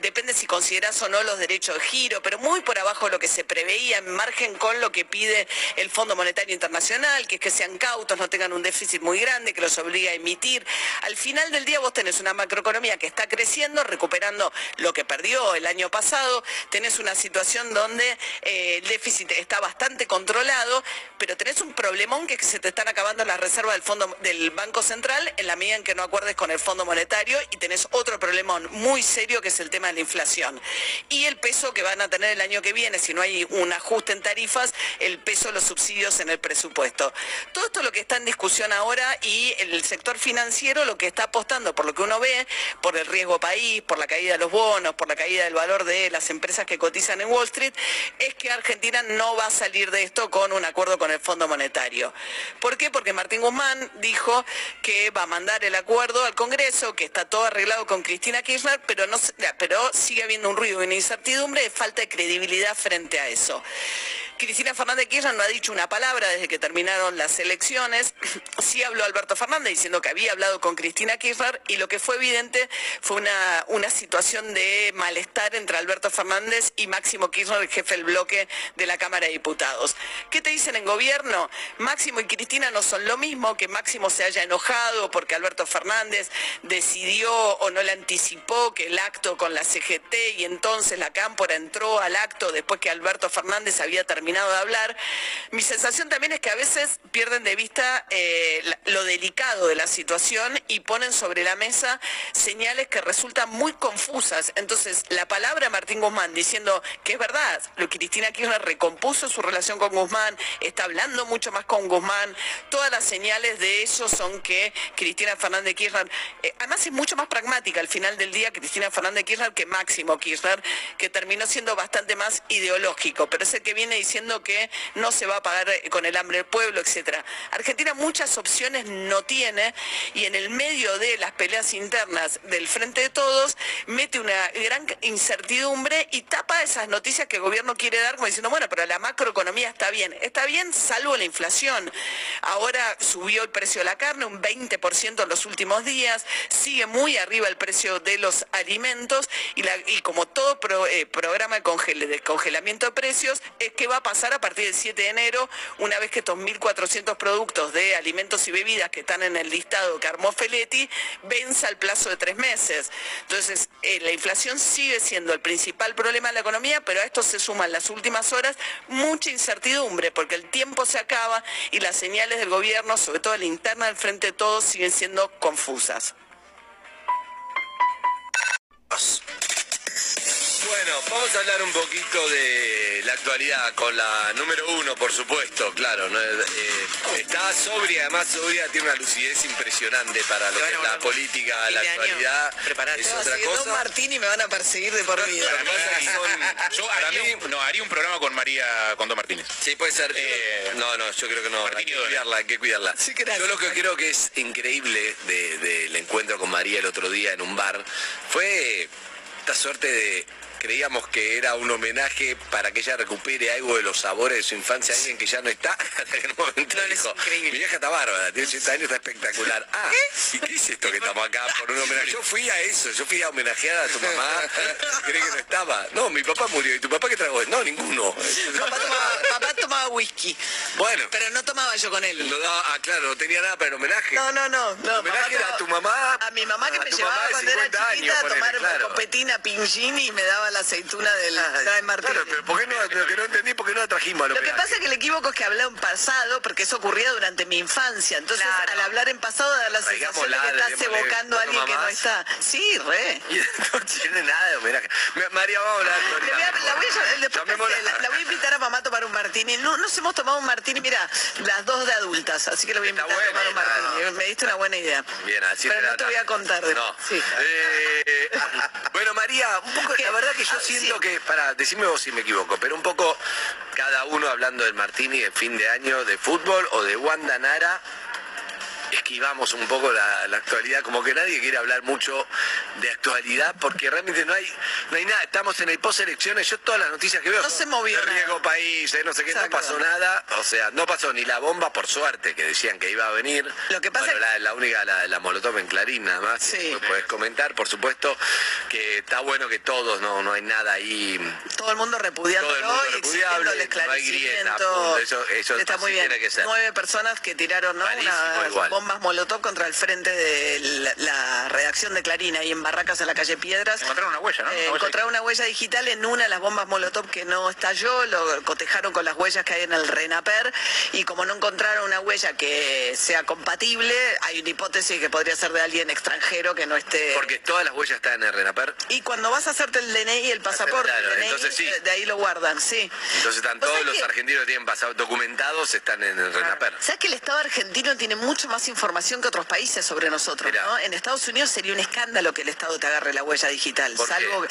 depende si consideras o no los derechos de giro, pero muy por abajo de lo que se preveía, en margen con lo que pide el Fondo Monetario Internacional, que es que sean cautos, no tengan un déficit muy grande, que los obliga a emitir al final del día vos tenés una macroeconomía que está creciendo, recuperando lo que perdió el año pasado, tenés una situación donde eh, el déficit está bastante controlado, pero tenés un problemón que es que se te están acabando las reservas del fondo del Banco Central en la medida en que no acuerdes con el Fondo Monetario y tenés otro problemón muy serio que es el tema de la inflación. Y el peso que van a tener el año que viene, si no hay un ajuste en tarifas, el peso de los subsidios en el presupuesto. Todo esto es lo que está en discusión ahora y el sector financiero financiero lo que está apostando, por lo que uno ve, por el riesgo país, por la caída de los bonos, por la caída del valor de las empresas que cotizan en Wall Street, es que Argentina no va a salir de esto con un acuerdo con el Fondo Monetario. ¿Por qué? Porque Martín Guzmán dijo que va a mandar el acuerdo al Congreso, que está todo arreglado con Cristina Kirchner, pero, no, pero sigue habiendo un ruido una incertidumbre de falta de credibilidad frente a eso. Cristina Fernández Kirchner no ha dicho una palabra desde que terminaron las elecciones. (clears throat) Sí habló Alberto Fernández diciendo que había hablado con Cristina Kirchner y lo que fue evidente fue una, una situación de malestar entre Alberto Fernández y Máximo Kirchner, el jefe del bloque de la Cámara de Diputados. ¿Qué te dicen en gobierno? Máximo y Cristina no son lo mismo, que Máximo se haya enojado porque Alberto Fernández decidió o no le anticipó que el acto con la CGT y entonces la Cámpora entró al acto después que Alberto Fernández había terminado de hablar. Mi sensación también es que a veces pierden de vista eh, lo delicado de la situación y ponen sobre la mesa señales que resultan muy confusas. Entonces, la palabra Martín Guzmán diciendo que es verdad, lo que Cristina Kirchner recompuso su relación con Guzmán, está hablando mucho más con Guzmán, todas las señales de eso son que Cristina Fernández Kirchner, eh, además es mucho más pragmática al final del día Cristina Fernández Kirchner que Máximo Kirchner, que terminó siendo bastante más ideológico, pero es el que viene diciendo que no se va a pagar eh, con el hambre del pueblo, etcétera. Argentina muchas opciones no tiene y en el medio de las peleas internas del Frente de Todos mete una gran incertidumbre y tapa esas noticias que el gobierno quiere dar como diciendo, bueno, pero la macroeconomía está bien. Está bien salvo la inflación. Ahora subió el precio de la carne un 20% en los últimos días, sigue muy arriba el precio de los alimentos y, como todo eh, programa de, congelamiento de precios es que va a pasar a partir del 7 de enero, una vez que estos 1.400 productos de alimentos y bebidas que están en el listado que Feletti venza el plazo de tres meses. Entonces, eh, la inflación sigue siendo el principal problema de la economía, pero a esto se suman las últimas horas mucha incertidumbre, porque el tiempo se acaba y las señales del gobierno, sobre todo la interna del Frente de Todos, siguen siendo confusas. us. Bueno, vamos a hablar un poquito de la actualidad con la número uno, por supuesto, claro. Eh, está sobria, además sobria, tiene una lucidez impresionante para lo que es la política, la actualidad. Es otra cosa. Martín y me van a perseguir de por vida. yo haría, no, haría un programa con María, con Don Martínez. Sí, puede ser. Eh, no, no, yo creo que no. hay que cuidarla, hay que cuidarla. yo lo que creo que es increíble del encuentro con María el otro día en un bar fue esta suerte de creíamos que era un homenaje para que ella recupere algo de los sabores de su infancia, alguien que ya no está, (laughs) hasta que momento dijo, mi vieja está bárbara, tiene 80 años, está espectacular. (laughs) Ah, ¿y qué es esto que estamos acá por un homenaje? Yo fui a eso, yo fui a homenajear a tu mamá, (laughs) creí que no estaba. No, mi papá murió, ¿y tu papá qué trajo? No, ninguno. Papá tomaba, whisky. Bueno. Pero no tomaba yo con él. No, ah, claro, no tenía nada para el homenaje. No, no, no. no homenaje era a tu mamá. A mi mamá que me llevaba cuando era chiquita a tomar claro. copetina pingini y me daba la aceituna del ah, Martín. Claro, pero ¿por qué no, lo que no entendí, ¿por qué no la trajimos a Lo que pasa es que el equivoco es que hablé en pasado, porque eso ocurría durante mi infancia. Entonces, al hablar en pasado, da la sensación de que estás evocando a alguien que no está. Sí, re. (laughs) no tiene nada de homenaje. María, vamos a hablar. La voy a, la, voy a invitar a mamá a tomar un martini. No nos hemos tomado un martini, mira, las dos de adultas, así que le voy a invitar a tomar un martini. Me diste una buena idea. Bien, así Pero no te voy a contar No. Sí. Eh, (laughs) bueno, María, un poco, la verdad que yo siento que, para, decime vos si me equivoco, pero un poco cada uno hablando del Martini de fin de año de fútbol o de Wanda Nara esquivamos un poco la, actualidad, como que nadie quiere hablar mucho de actualidad porque realmente no hay, no hay nada. Estamos en el post elecciones, yo todas las noticias que veo no se movió de riesgo país, eh, no sé qué, no pasó nada, o sea, no pasó ni la bomba por suerte que decían que iba a venir. Lo que pasa la, única la, la molotov en Clarín nada más, sí. puedes comentar, por supuesto, que está bueno que todos no no hay nada ahí. Todo el mundo repudiando todo el mundo repudiable, el esclarecimiento. eso, eso está muy bien. Tiene que ser. Nueve personas que tiraron ¿no? una bombas molotov contra el frente de la, redacción de Clarín ahí en Barracas en la calle Piedras. Encontraron una huella, ¿no? Eh, encontraron una huella digital en una de las bombas molotov que no estalló, lo cotejaron con las huellas que hay en el RENAPER y como no encontraron una huella que sea compatible, hay una hipótesis que podría ser de alguien extranjero que no esté... Porque todas las huellas están en el RENAPER. Y cuando vas a hacerte el DNI y el pasaporte, de ahí lo guardan, sí. Entonces están todos los argentinos que tienen documentados, están en el RENAPER. ¿Sabes que el Estado argentino tiene mucho más información que otros países sobre nosotros? ¿no? En Estados Unidos sería un escándalo que el Estado te agarre la huella digital. salvo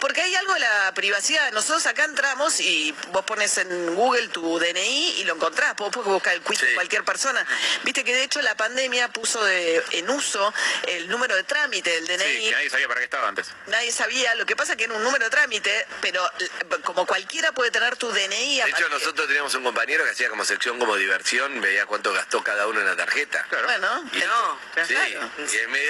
Porque hay algo de la privacidad. Nosotros acá entramos y vos pones en Google tu DNI y lo encontrás. Vos puedes buscar el quiz de cualquier persona. Viste que de hecho la pandemia puso de, en uso el número de trámite del DNI. Sí, que nadie sabía para qué estaba antes. Nadie sabía. Lo que pasa es que era un número de trámite, pero como cualquiera puede tener tu DNI. De hecho, nosotros teníamos un compañero que hacía como sección como diversión, veía cuánto gastó cada uno en la tarjeta. Bueno, y no, sí,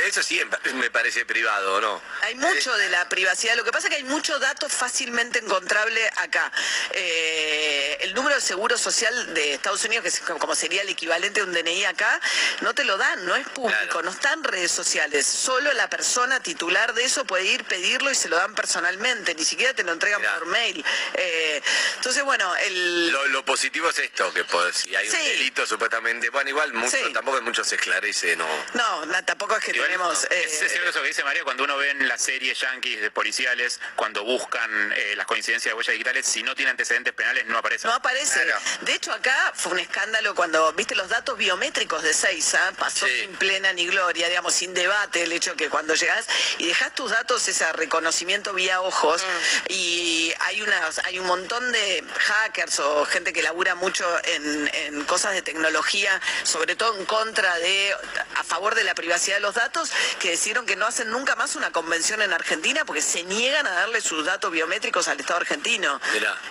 eso sí me parece privado, ¿no? Hay mucho de la privacidad. Lo que pasa es que hay mucho dato fácilmente encontrable acá. Eh, el número de seguro social de Estados Unidos, que es como sería el equivalente a un DNI acá, no te lo dan, no es público, no está en redes sociales. Solo la persona titular de eso puede ir, pedirlo y se lo dan personalmente, ni siquiera te lo entregan por mail. Eh, entonces, bueno, el... Lo, positivo es esto, que si hay un delito supuestamente, bueno, igual mucho, tampoco es mucho se esclarece, ¿no? No, tampoco es que tenemos... Eh, es, cierto eso que dice María, cuando uno ve en las series yankees de policiales, cuando buscan eh, las coincidencias de huellas digitales, si no tiene antecedentes penales no aparece. No aparece. De hecho, acá fue un escándalo cuando, viste, los datos biométricos de Seiza, pasó sin plena ni gloria, digamos, sin debate el hecho que cuando llegas y dejas tus datos, ese reconocimiento vía ojos, mm. y hay, unas, hay un montón de hackers o gente que labura mucho en, en cosas de tecnología, sobre todo en contra de, a favor de la privacidad de los datos, que decidieron que no hacen nunca más una convención en Argentina porque se niegan a darle sus datos biométricos al Estado argentino.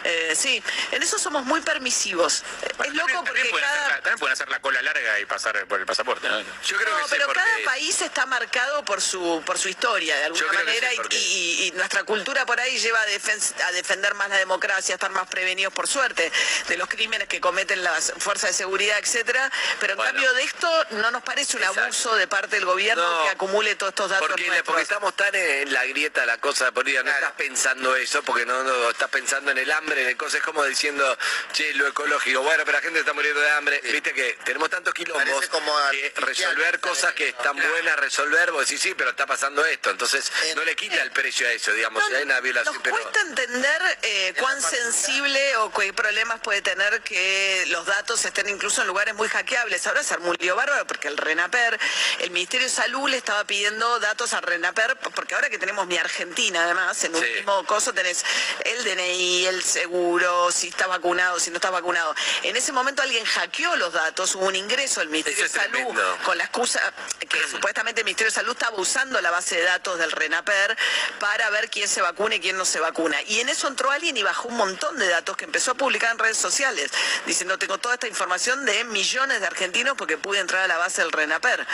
Eh, sí, en eso somos muy permisivos. es loco porque cada... también pueden hacer la cola larga y pasar por el pasaporte. Yo creo no, pero cada país está marcado por su por su historia de alguna manera y, nuestra cultura por ahí lleva a, defender más la democracia, a estar más prevenidos por suerte de los crímenes que cometen las fuerzas de seguridad, etcétera. Pero en cambio de esto no nos parece un abuso de parte del gobierno que acumule todos estos datos. Porque, porque estamos tan en la grieta la cosa política, no estás pensando eso, porque no, no, estás pensando en el hambre, en el cosa, es como diciendo, che, lo ecológico, bueno, pero la gente está muriendo de hambre. Viste que tenemos tantos quilombos como que resolver cosas que están buenas resolver, vos decís, sí, pero está pasando esto. Entonces, no le quita el precio a eso, digamos, si hay una violación. Nos cuesta entender eh, cuán sensible o qué problemas puede tener que los datos estén incluso en lugares muy hackeables. Ahora se armó un lío bárbaro porque el RENAPER, el Ministerio de Salud le estaba pidiendo datos a RENAPER, porque ahora que tenemos mi Argentina, además, en último coso tenés el DNI, el seguro, si está vacunado, si no está vacunado. En ese momento alguien hackeó los datos, hubo un ingreso al Ministerio de Salud con la excusa que supuestamente el Ministerio de Salud estaba usando la base de datos del RENAPER para ver quién se vacuna y quién no se vacuna. Y en eso entró alguien y bajó un montón de datos que empezó a publicar en redes sociales, diciendo tengo toda esta información de millones de argentinos porque pude entrar a la base del RENAPER.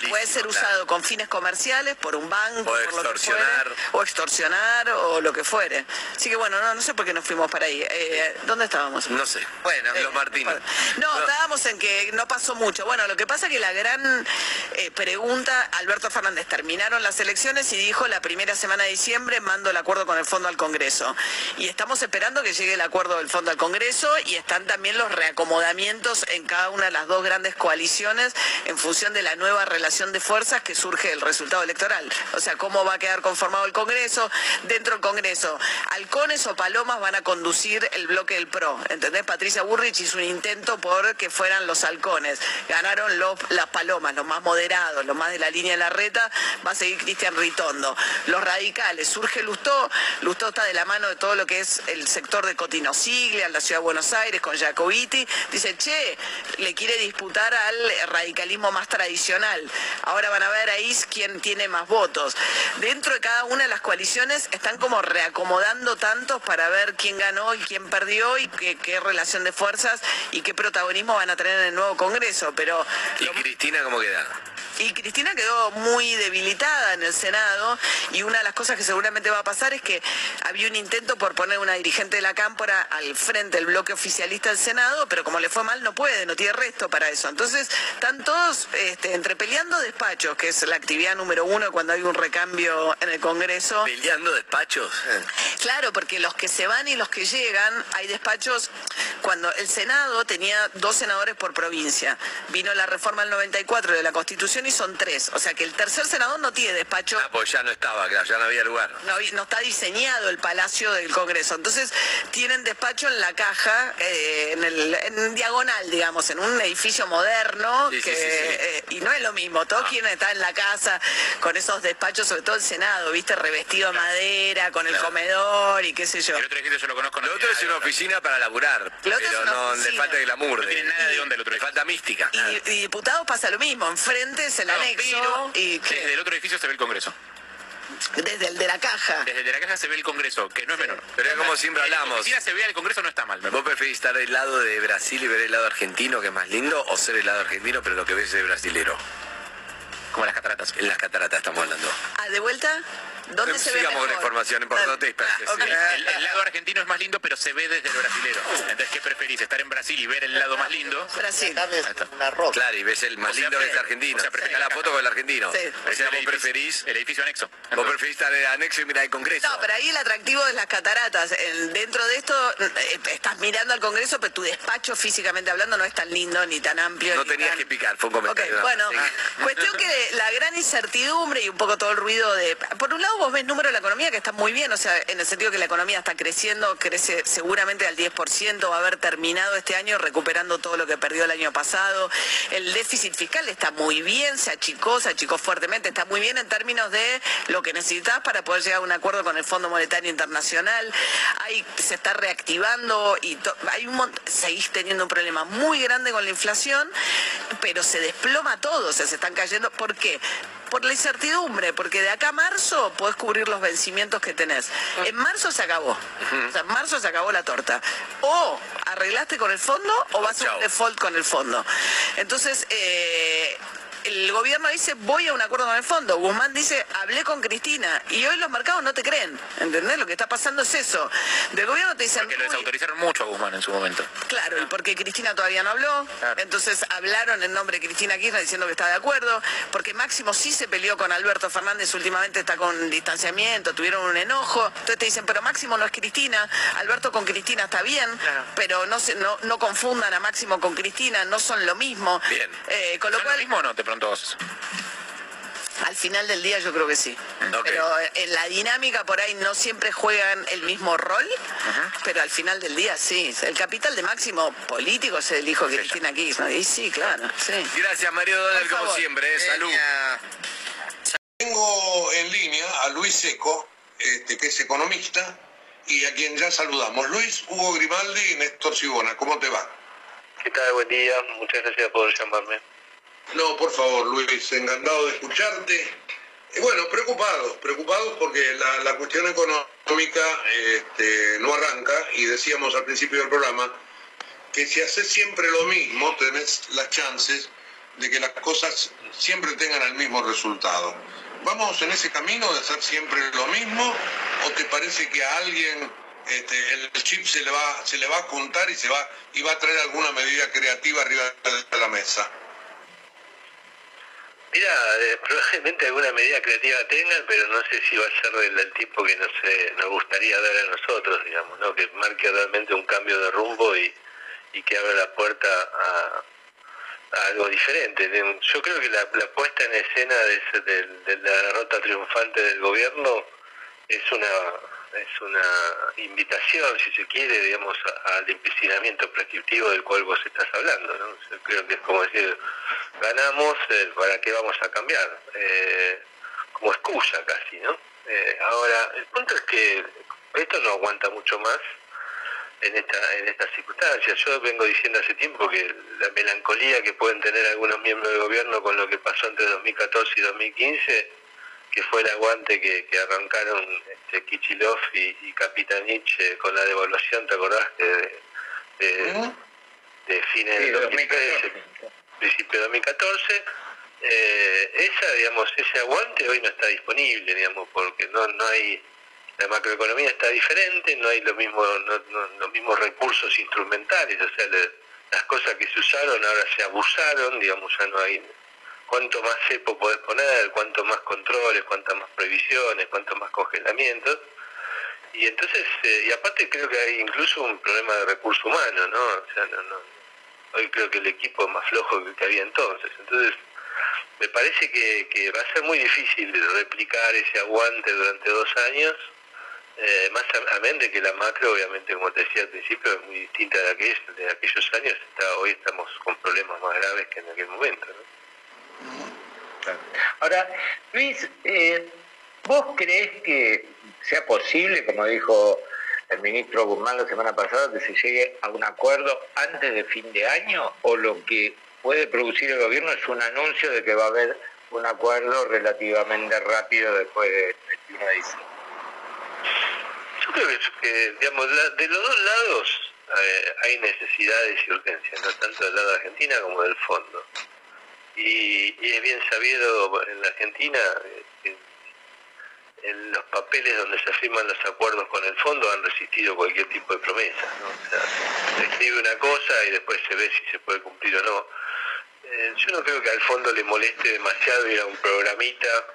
que puede ser usado con fines comerciales, por un banco, o por extorsionar. Lo que o extorsionar o lo que fuere. Así que bueno, no, no sé por qué nos fuimos para ahí. Eh, ¿Dónde estábamos? No sé. Bueno, los Martínez. No, estábamos en que no pasó mucho. Bueno, lo que pasa es que la gran eh, pregunta, Alberto Fernández, terminaron las elecciones y dijo la primera semana de diciembre mando el acuerdo con el fondo al Congreso. Y estamos esperando que llegue el acuerdo del fondo al Congreso y están también los reacomodamientos en cada una de las dos grandes coaliciones en función de la nueva relación de fuerzas que surge del resultado electoral. O sea, cómo va a quedar conformado el Congreso. Dentro del Congreso, halcones o palomas van a conducir el bloque del PRO. ¿Entendés? Patricia Burrich hizo un intento por que fueran los halcones. Ganaron las palomas, los más moderados, los más de la línea de la reta. Va a seguir Cristian Ritondo. Los radicales, surge Lustó. Lustó está de la mano de todo lo que es el sector de Cotino la ciudad de Buenos Aires, con Jacobiti. Dice, che, le quiere disputar al radicalismo más tradicional. Ahora van a ver ahí quién tiene más votos. Dentro de cada una de las coaliciones están como reacomodando tantos para ver quién ganó y quién perdió y qué, relación de fuerzas y qué protagonismo van a tener en el nuevo Congreso. Pero ¿Y Cristina cómo queda? Y Cristina quedó muy debilitada en el Senado y una de las cosas que seguramente va a pasar es que había un intento por poner una dirigente de la Cámpora al frente del bloque oficialista del Senado, pero como le fue mal no puede, no tiene resto para eso. Entonces están todos este, entre peleando despachos, que es la actividad número uno cuando hay un recambio en el Congreso. ¿Peleando despachos? Claro, porque los que se van y los que llegan, hay despachos cuando el Senado tenía dos senadores por provincia. Vino la reforma del 94 de la Constitución y y son tres. O sea que el tercer senador no tiene despacho. Ah, pues ya no estaba, claro, ya no había lugar. No, no está diseñado el Palacio del Congreso. Entonces tienen despacho en la caja, eh, en, el, en diagonal, digamos, en un edificio moderno. Sí, sí, que, sí, sí. eh, y no es lo mismo. Todos quieren estar en la casa con esos despachos, sobre todo el Senado, ¿viste? Revestido de madera, con el comedor y qué sé yo. El otro edificio yo lo conozco. no Lo otro es una oficina para laburar, Lo otro es pero una no le falta glamour. No tiene nada de onda el otro Le falta mística. Y, y diputados pasa lo mismo, enfrente es el No, anexo pero y que- desde el otro edificio se ve el Congreso. desde el de la caja. Desde el de la caja se ve el Congreso, que no es menor. Pero es como siempre hablamos. oficina se vea el Congreso no está mal. me ¿Vos preferís estar del lado de Brasil y ver el lado argentino, que es más lindo, o ser el lado argentino, pero lo que ves es brasilero? Como las cataratas. En las cataratas estamos hablando. Ah, de vuelta, ¿dónde se ve Sigamos con la mejor? información importante. Ah, sí. El, el lado argentino es más lindo, pero se ve desde el brasilero. Entonces, ¿qué preferís? ¿Estar en Brasil y ver el lado más lindo? Brasil. Está. Claro, y ves el más O sea, lindo que es el pre- argentino. o sea, preferís Está la foto con el argentino. Sí. O sea, El vos preferís, El edificio anexo. vos preferís estar en el anexo y mirar el Congreso. No, pero ahí el atractivo es las cataratas. El- dentro de esto eh, estás mirando al Congreso, pero tu despacho físicamente hablando no es tan lindo ni tan amplio. No tenías tan- que picar, fue un Ok, comentario. bueno, Sí. cuestión que la gran incertidumbre y un poco todo el ruido de... Por un lado vos ves número de la economía que está muy bien, o sea, en el sentido que la economía está creciendo, crece seguramente al 10%, va a haber terminado este año recuperando todo lo que perdió el año pasado. El déficit fiscal está muy bien, se achicó, se achicó fuertemente, está muy bien en términos de lo que necesitas para poder llegar a un acuerdo con el Fondo Monetario Internacional. Hay, se está reactivando y hay un seguís teniendo un problema muy grande con la inflación, pero se desploma todo, o sea, se están cayendo. ¿Por qué? Por la incertidumbre, porque de acá a marzo podés cubrir los vencimientos que tenés. En marzo se acabó. O sea, en marzo se acabó la torta. O arreglaste con el fondo o vas a un default con el fondo. Entonces, eh, el gobierno dice voy a un acuerdo con el fondo. Guzmán dice hablé con Cristina. Y hoy los mercados no te creen. ¿Entendés? Lo que está pasando es eso. Del gobierno te dicen Porque lo "Uy, desautorizaron mucho a Guzmán en su momento. Claro, y porque Cristina todavía no habló, Claro. entonces hablaron en nombre de Cristina Kirchner diciendo que está de acuerdo, porque Máximo sí se peleó con Alberto Fernández, últimamente está con distanciamiento, tuvieron un enojo, entonces te dicen, pero Máximo no es Cristina, Alberto con Cristina está bien, Claro. pero no, se, no, no confundan a Máximo con Cristina, no son lo mismo. Bien. Eh, con lo ¿Son lo cual, mismo o no? Te al final del día yo creo que sí. Pero en la dinámica por ahí no siempre juegan el mismo rol, pero al final del día sí. El capital de máximo político es el hijo de Cristina Kirchner. Y sí, claro, sí. Gracias, Mario Donald, como siempre. eh. Salud. Tengo en línea a Luis Seco, este, que es economista, y a quien ya saludamos. Luis, Hugo Grimaldi y Néstor Sibona, ¿cómo te va? ¿Qué tal? Buen día. Muchas gracias por llamarme. No, por favor, Luis, encantado de escucharte. Bueno, preocupados, preocupados porque la, la cuestión económica este, no arranca y decíamos al principio del programa que si haces siempre lo mismo tenés las chances de que las cosas siempre tengan el mismo resultado. ¿Vamos en ese camino de hacer siempre lo mismo o te parece que a alguien este, el chip se le va se le va a juntar y se va y va a traer alguna medida creativa arriba de la mesa? Mira, eh, (laughs) probablemente alguna medida creativa tengan, pero no sé si va a ser del, tipo que nos, eh, nos gustaría dar a nosotros, digamos, ¿no? que marque realmente un cambio de rumbo y, y que abra la puerta a, algo diferente. Yo creo que la, la puesta en escena de, ese- de- de la derrota triunfante del gobierno es una es una invitación, si se quiere, digamos, al empecinamiento prescriptivo del cual vos estás hablando. ¿no? Yo creo que es como decir, ganamos, eh, ¿para qué vamos a cambiar? Eh, como excusa casi, ¿no? Eh, ahora, el punto es que esto no aguanta mucho más en esta en estas circunstancias. Yo vengo diciendo hace tiempo que la melancolía que pueden tener algunos miembros del gobierno con lo que pasó entre 2014 y 2015, que fue el aguante que, que arrancaron este, Kichilov y, y Capitanich eh, con la devaluación, ¿te acordás? De, de- de fines Sí, de de 2013, principio de 2014. eh, esa, digamos, ese aguante hoy no está disponible, digamos, porque no, no hay la macroeconomía está diferente, no hay lo mismo, no- no- los mismos recursos instrumentales, o sea, le- las cosas que se usaron ahora se abusaron, digamos, ya no hay cuánto más cepo podés poner, cuánto más controles, cuántas más previsiones, cuánto más congelamientos. Y entonces, eh, y aparte creo que hay incluso un problema de recurso humano, ¿no? O sea, no, no, hoy creo que el equipo es más flojo que que había entonces. Entonces, me parece que, va a ser muy difícil replicar ese aguante durante dos años, eh, más amén de que la macro, obviamente, como te decía al principio, es muy distinta de, de aquellos años, hoy estamos con problemas más graves que en aquel momento. Ahora, Luis, eh, ¿vos crees que sea posible, como dijo el ministro Guzmán la semana pasada, que se llegue a un acuerdo antes de fin de año o lo que puede producir el gobierno es un anuncio de que va a haber un acuerdo relativamente rápido después del 21 de diciembre. Yo creo que, digamos, de los dos lados eh, hay necesidades y urgencias, no tanto del lado de Argentina como del fondo. Y, es bien sabido en la Argentina, eh, en los papeles donde se firman los acuerdos con el fondo han resistido cualquier tipo de promesa. ¿no? O sea, se escribe una cosa y después se ve si se puede cumplir o no. Eh, yo no creo que al fondo le moleste demasiado ir a un programita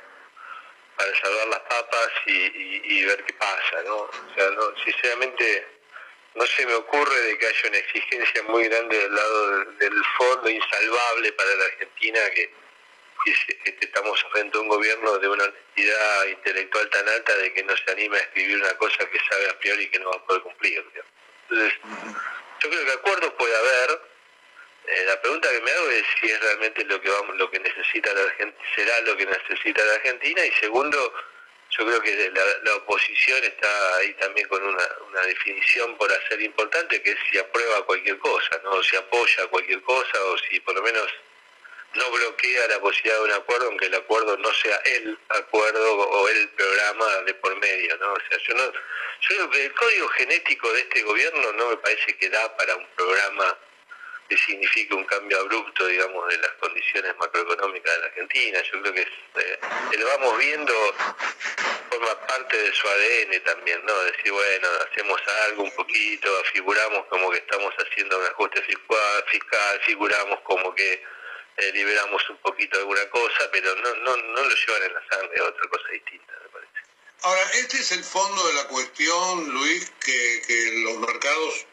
para salvar las papas y, ver qué pasa, ¿no? O sea, no, sinceramente no se me ocurre de que haya una exigencia muy grande del lado del, fondo insalvable para la Argentina que, estamos frente a un gobierno de una honestidad intelectual tan alta de que no se anima a escribir una cosa que sabe a priori que no va a poder cumplir. Entonces, yo creo que acuerdos puede haber, eh, la pregunta que me hago es si es realmente lo que vamos, lo que necesita la Argentina, será lo que necesita la Argentina y segundo, yo creo que la, oposición está ahí también con una, definición por hacer importante que es si aprueba cualquier cosa, no si apoya cualquier cosa o si por lo menos no bloquea la posibilidad de un acuerdo, aunque el acuerdo no sea el acuerdo o el programa de por medio, ¿no? O sea, yo no, yo creo que el código genético de este gobierno no me parece que da para un programa que significa un cambio abrupto, digamos, de las condiciones macroeconómicas de la Argentina. Yo creo que eh, lo vamos viendo, forma parte de su ADN también, ¿no? Decir, bueno, hacemos algo un poquito, figuramos como que estamos haciendo un ajuste fiscal, figuramos como que eh, liberamos un poquito alguna cosa, pero no, no, no lo llevan en la sangre, otra cosa distinta, me parece. Ahora, este es el fondo de la cuestión, Luis, que, que los mercados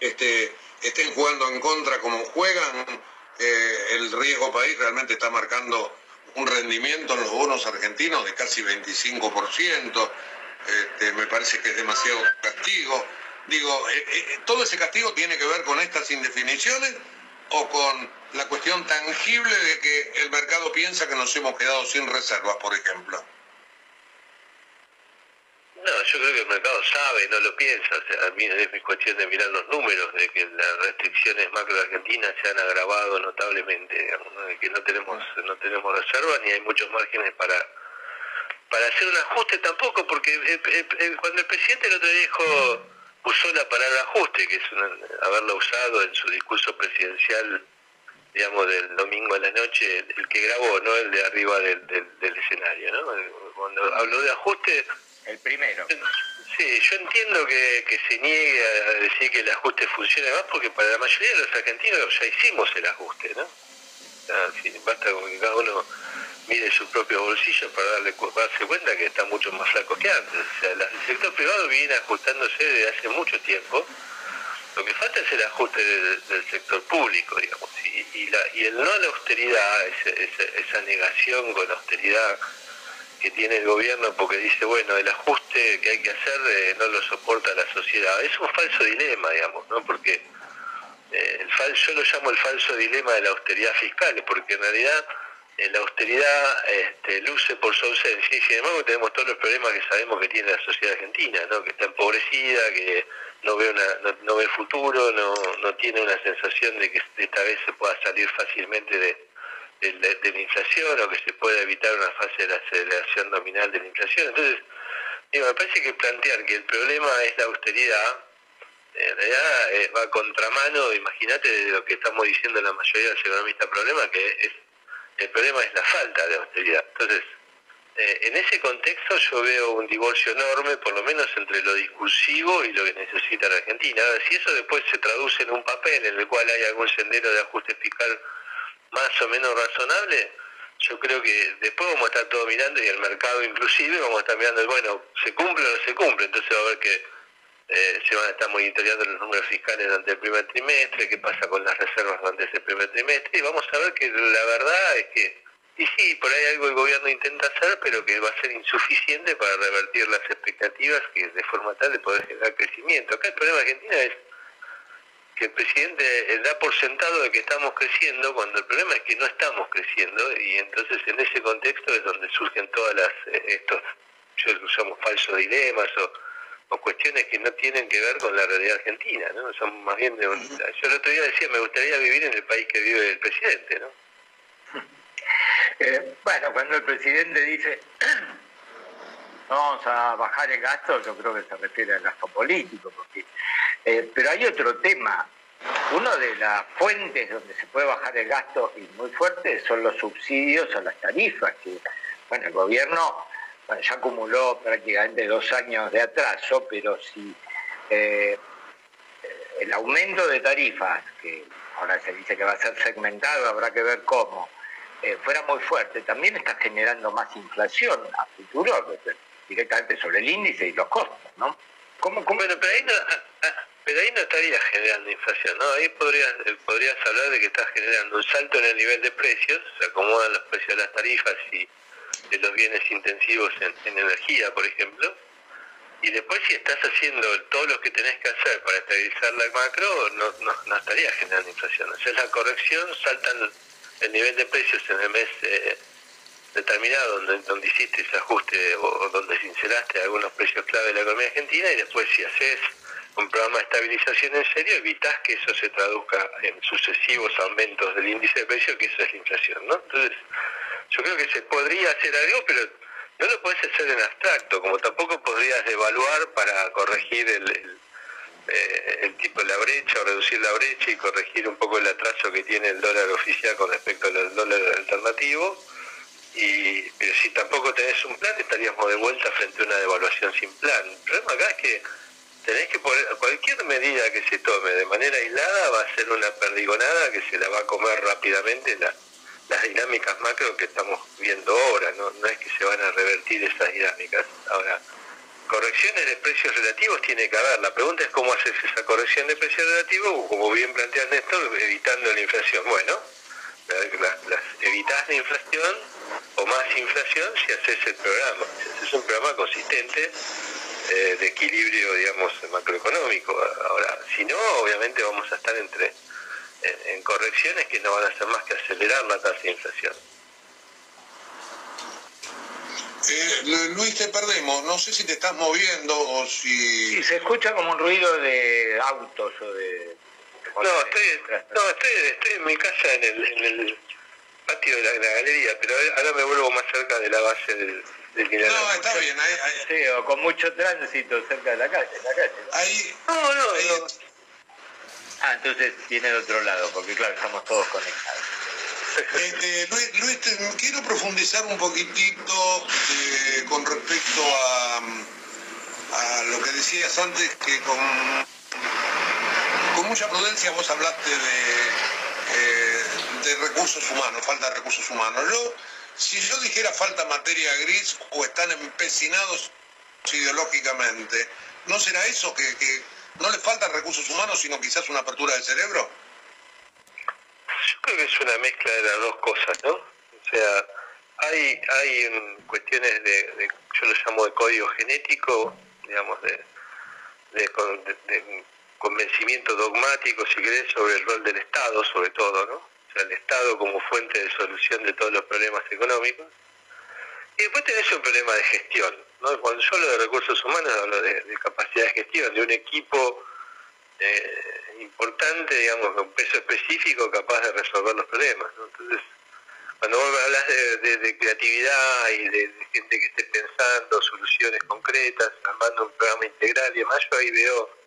este, estén jugando en contra como juegan, eh, el riesgo país realmente está marcando un rendimiento en los bonos argentinos de casi 25%, este, me parece que es demasiado castigo. Digo, eh, eh, ¿todo ese castigo tiene que ver con estas indefiniciones o con la cuestión tangible de que el mercado piensa que nos hemos quedado sin reservas, por ejemplo? No, yo creo que el mercado sabe, no lo piensa. O a mí es cuestión de mirar los números, de que las restricciones macro argentinas se han agravado notablemente, de que no tenemos no tenemos reservas ni hay muchos márgenes para para hacer un ajuste tampoco, porque cuando el presidente el otro día dijo, usó la palabra ajuste, que es haberla usado en su discurso presidencial, digamos, del domingo a la noche, el que grabó, no el de arriba del, del escenario, ¿no? Cuando habló de ajuste el primero. Sí, yo entiendo que, se niegue a decir que el ajuste funcione más porque para la mayoría de los argentinos ya hicimos el ajuste, ¿no? basta con que cada uno mire su propio bolsillo para darle, darse cuenta que está mucho más flaco que antes. O sea, el sector privado viene ajustándose desde hace mucho tiempo. Lo que falta es el ajuste del, sector público, digamos. Y, la, y el no a la austeridad, esa negación con austeridad que tiene el gobierno porque dice, bueno, el ajuste que hay que hacer eh, no lo soporta la sociedad. Es un falso dilema, digamos, ¿no? Porque eh, el yo lo llamo el falso dilema de la austeridad fiscal, porque en realidad eh, la austeridad este, luce por su ausencia y sin embargo tenemos todos los problemas que sabemos que tiene la sociedad argentina, ¿no? que está empobrecida, que no ve, una, no, ve futuro, no, no tiene una sensación de que esta vez se pueda salir fácilmente de, de, la inflación o que se pueda evitar una fase de la aceleración nominal de la inflación. Entonces, me parece que plantear que el problema es la austeridad, en realidad eh, va a contramano, imagínate de lo que estamos diciendo la mayoría de los economistas, problema que es el problema es la falta de austeridad. Entonces, eh, en ese contexto yo veo un divorcio enorme, por lo menos entre lo discursivo y lo que necesita la Argentina. si eso después se traduce en un papel en el cual hay algún sendero de ajuste fiscal más o menos razonable, yo creo que después vamos a estar todos mirando y el mercado inclusive vamos a estar mirando, bueno, se cumple o no se cumple, entonces va a haber que eh, se van a estar monitoreando los números fiscales durante el primer trimestre, qué pasa con las reservas durante ese primer trimestre, y vamos a ver que la verdad es que, y sí, por ahí algo el gobierno intenta hacer, pero que va a ser insuficiente para revertir las expectativas que de forma tal de poder generar crecimiento. Acá el problema de Argentina es que el presidente da por sentado de que estamos creciendo cuando el problema es que no estamos creciendo y entonces en ese contexto es donde surgen todas las eh, estos yo usamos falsos dilemas o o cuestiones que no tienen que ver con la realidad argentina, ¿no? Son más bien de un... Yo el otro día decía, me gustaría vivir en el país que vive el presidente, ¿no? Eh, bueno, cuando el presidente dice (clears throat) vamos a bajar el gasto, yo creo que se refiere al gasto político, porque, eh, pero hay otro tema. Una de las fuentes donde se puede bajar el gasto y muy fuerte son los subsidios a las tarifas, que bueno, el gobierno ya acumuló prácticamente dos años de atraso, pero si eh, el aumento de tarifas, que ahora se dice que va a ser segmentado, habrá que ver cómo, eh, fuera muy fuerte, también está generando más inflación a futuro, directamente sobre el índice y los costos, ¿no? ¿Cómo, Bueno, pero ahí, no, ah, ah, pero ahí no estaría generando inflación, ¿no? Ahí podrías, eh, podrías hablar de que estás generando un salto en el nivel de precios, se acomodan los precios de las tarifas y de los bienes intensivos en, energía, por ejemplo, y después si estás haciendo todo lo que tenés que hacer para estabilizar la macro, no, no, estaría generando inflación. O la corrección, saltan el nivel de precios en el mes eh, determinado donde, donde hiciste ese ajuste o, donde cincelaste algunos precios clave de la economía argentina y después si haces un programa de estabilización en serio, evitas que eso se traduzca en sucesivos aumentos del índice de precios, que eso es la inflación, ¿no? Entonces, yo creo que se podría hacer algo, pero no lo puedes hacer en abstracto, como tampoco podrías evaluar para corregir el, eh, el, tipo de la brecha o reducir la brecha y corregir un poco el atraso que tiene el dólar oficial con respecto al dólar alternativo. Y, pero si tampoco tenés un plan, estaríamos de vuelta frente a una devaluación sin plan. El problema acá es que tenés que poner, cualquier medida que se tome de manera aislada va a ser una perdigonada que se la va a comer rápidamente la, las dinámicas macro que estamos viendo ahora, no, no es que se van a revertir esas dinámicas. Ahora, correcciones de precios relativos tiene que haber. La pregunta es cómo haces esa corrección de precios relativos, como bien plantea Néstor, evitando la inflación. Bueno, las, evitas la inflación o más inflación si haces el programa. Si haces un programa consistente eh, de equilibrio, digamos, macroeconómico. Ahora, si no, obviamente vamos a estar entre en, correcciones que no van a hacer más que acelerar la tasa de inflación. Eh, Luis, te perdemos. No sé si te estás moviendo o si... Sí, se escucha como un ruido de autos o de... no, estoy, no estoy, estoy, en mi casa en el, en el patio de la, galería, pero ahora me vuelvo más cerca de la base del, del No, está bien. Ahí, Sí, o con mucho tránsito cerca de la calle. La calle. Ahí, no, no, no. Ah, entonces viene de otro lado, porque claro, estamos todos conectados. Este, Luis, quiero profundizar un poquitito eh, con respecto a, a, lo que decías antes, que con mucha prudencia vos hablaste de, eh, de recursos humanos, falta de recursos humanos. Yo, si yo dijera falta materia gris o están empecinados ideológicamente, ¿no será eso que ¿No le faltan recursos humanos, sino quizás una apertura del cerebro? Yo creo que es una mezcla de las dos cosas, ¿no? O sea, hay, hay cuestiones de, yo lo llamo de código genético, digamos, de, de, convencimiento dogmático, si querés, sobre el rol del Estado, sobre todo, ¿no? O sea, el Estado como fuente de solución de todos los problemas económicos. Y después tenés un problema de gestión, cuando yo hablo de recursos humanos, hablo de, capacidad de gestión, de un equipo eh, importante, digamos, con peso específico capaz de resolver los problemas. Entonces, cuando vos hablas de, creatividad y de, gente que esté pensando soluciones concretas, armando un programa integral y demás, yo ahí veo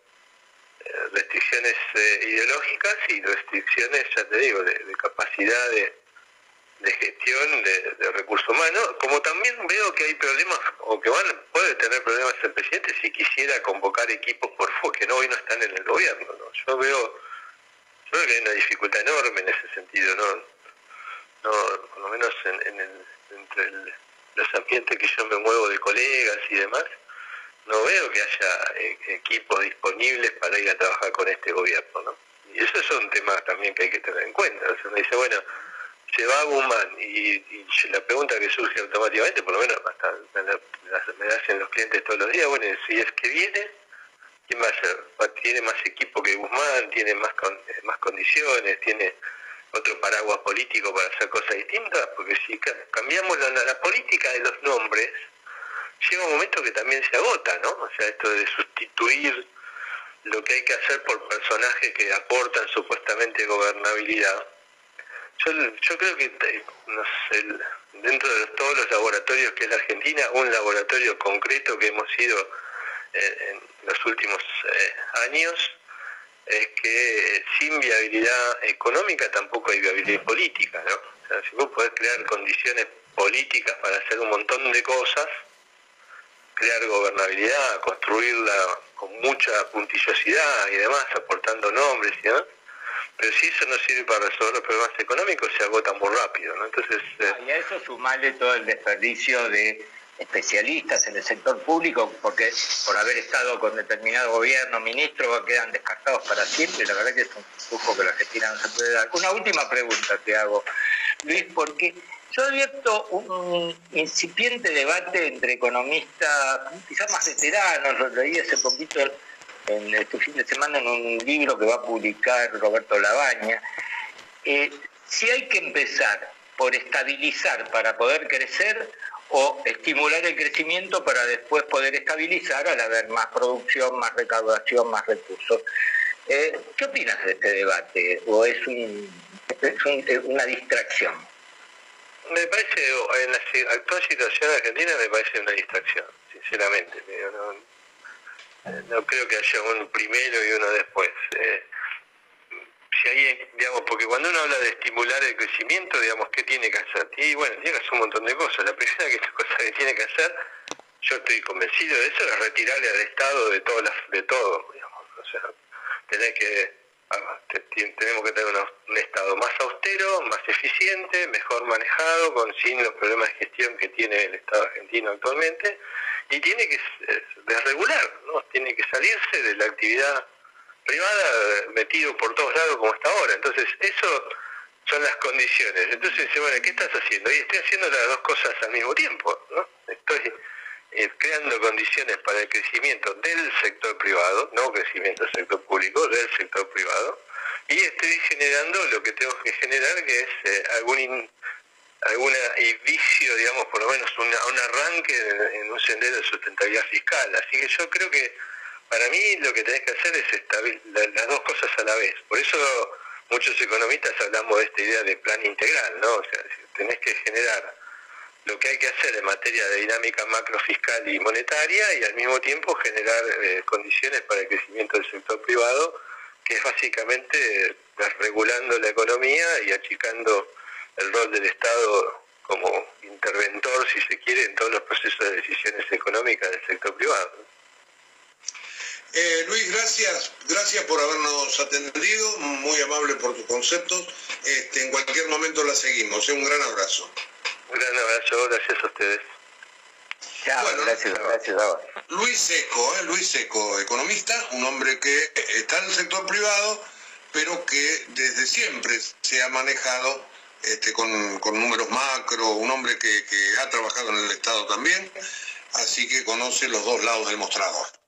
restricciones eh, ideológicas y restricciones, ya te digo, de capacidad de gestión de, recursos humanos, como también veo que hay problemas, o que van puede tener problemas el presidente si quisiera convocar equipos por fuera, que no hoy no están en el gobierno. Yo veo yo veo que hay una dificultad enorme en ese sentido, no, no por lo menos en, el, entre los ambientes que yo me muevo de colegas y demás, no veo que haya eh, equipos disponibles para ir a trabajar con este gobierno, ¿no? Y eso es un tema también que hay que tener en cuenta. O sea, uno dice, bueno, se va Guzmán y, la pregunta que surge automáticamente, por lo menos hasta me, hacen los clientes todos los días, bueno, si es que viene, ¿quién va a ser? Tiene más equipo que Guzmán, tiene más, más condiciones, tiene otro paraguas político para hacer cosas distintas, porque si cambiamos la, la política de los nombres, llega un momento que también se agota, ¿no? O sea, esto de sustituir lo que hay que hacer por personajes que aportan supuestamente gobernabilidad. Yo, yo creo que dentro de todos los laboratorios que es la Argentina, un laboratorio concreto que hemos ido eh, en, los últimos eh, años es que sin viabilidad económica tampoco hay viabilidad política, ¿no? O sea, si vos podés crear condiciones políticas para hacer un montón de cosas, crear gobernabilidad, construirla con mucha puntillosidad y demás, aportando nombres y demás. Pero si eso no sirve para resolver los problemas económicos, se agota muy rápido. ¿no? Entonces, eh, y a eso sumarle todo el desperdicio de especialistas en el sector público, porque por haber estado con determinado gobierno, ministros, quedan descartados para siempre. La verdad que es un lujo que la Argentina no se puede dar. Una última pregunta te hago, Luis, porque yo he abierto un incipiente debate entre economistas, quizás más veteranos, lo leí hace poquito en este fin de semana en un libro que va a publicar Roberto Labaña. Eh, si hay que empezar por estabilizar para poder crecer o estimular el crecimiento para después poder estabilizar al haber más producción, más recaudación, más recursos. Eh, ¿Qué opinas de este debate? ¿O es, es una distracción? Me parece, en la actual situación argentina me parece una distracción, sinceramente. No, creo que haya un primero y uno después. Eh, si hay, digamos, porque cuando uno habla de estimular el crecimiento, digamos, ¿qué tiene que hacer? Y bueno, tiene que hacer un montón de cosas. La primera que, (laughs) cosa que tiene que hacer, yo estoy convencido de eso, es retirarle al Estado de, todas de todo, digamos. O sea, tener que tenemos que tener un Estado más austero, más eficiente, mejor manejado, con sin los problemas de gestión que tiene el Estado argentino actualmente, y tiene que eh, desregular, ¿no? tiene que salirse de la actividad privada metido por todos lados como hasta ahora. Entonces, eso son las condiciones. Entonces, bueno, ¿qué estás haciendo? Y estoy haciendo las dos cosas al mismo tiempo, ¿no? Estoy creando condiciones para el crecimiento del sector privado, no crecimiento del sector público, del sector privado, y estoy generando lo que tengo que generar, que es eh, algún alguna vicio, digamos, por lo menos un arranque en, un sendero de sustentabilidad fiscal. Así que yo creo que para mí lo que tenés que hacer es las dos cosas a la vez. Por eso muchos economistas hablamos de esta idea de plan integral, ¿no? O sea, tenés que generar lo que hay que hacer en materia de dinámica macrofiscal y monetaria y al mismo tiempo generar eh, condiciones para el crecimiento del sector privado, que es básicamente eh, regulando la economía y achicando el rol del Estado como interventor, si se quiere, en todos los procesos de decisiones económicas del sector privado. Eh, Luis, gracias, gracias por habernos atendido, muy amable por tus conceptos. Este, en cualquier momento la seguimos. Un gran abrazo. Un gran abrazo, gracias a ustedes. bueno, gracias, gracias Luis Seco, ¿eh? Luis Seco, economista, un hombre que está en el sector privado, pero que desde siempre se ha manejado este, con, números macro, un hombre que, que ha trabajado en el Estado también, así que conoce los dos lados del mostrador.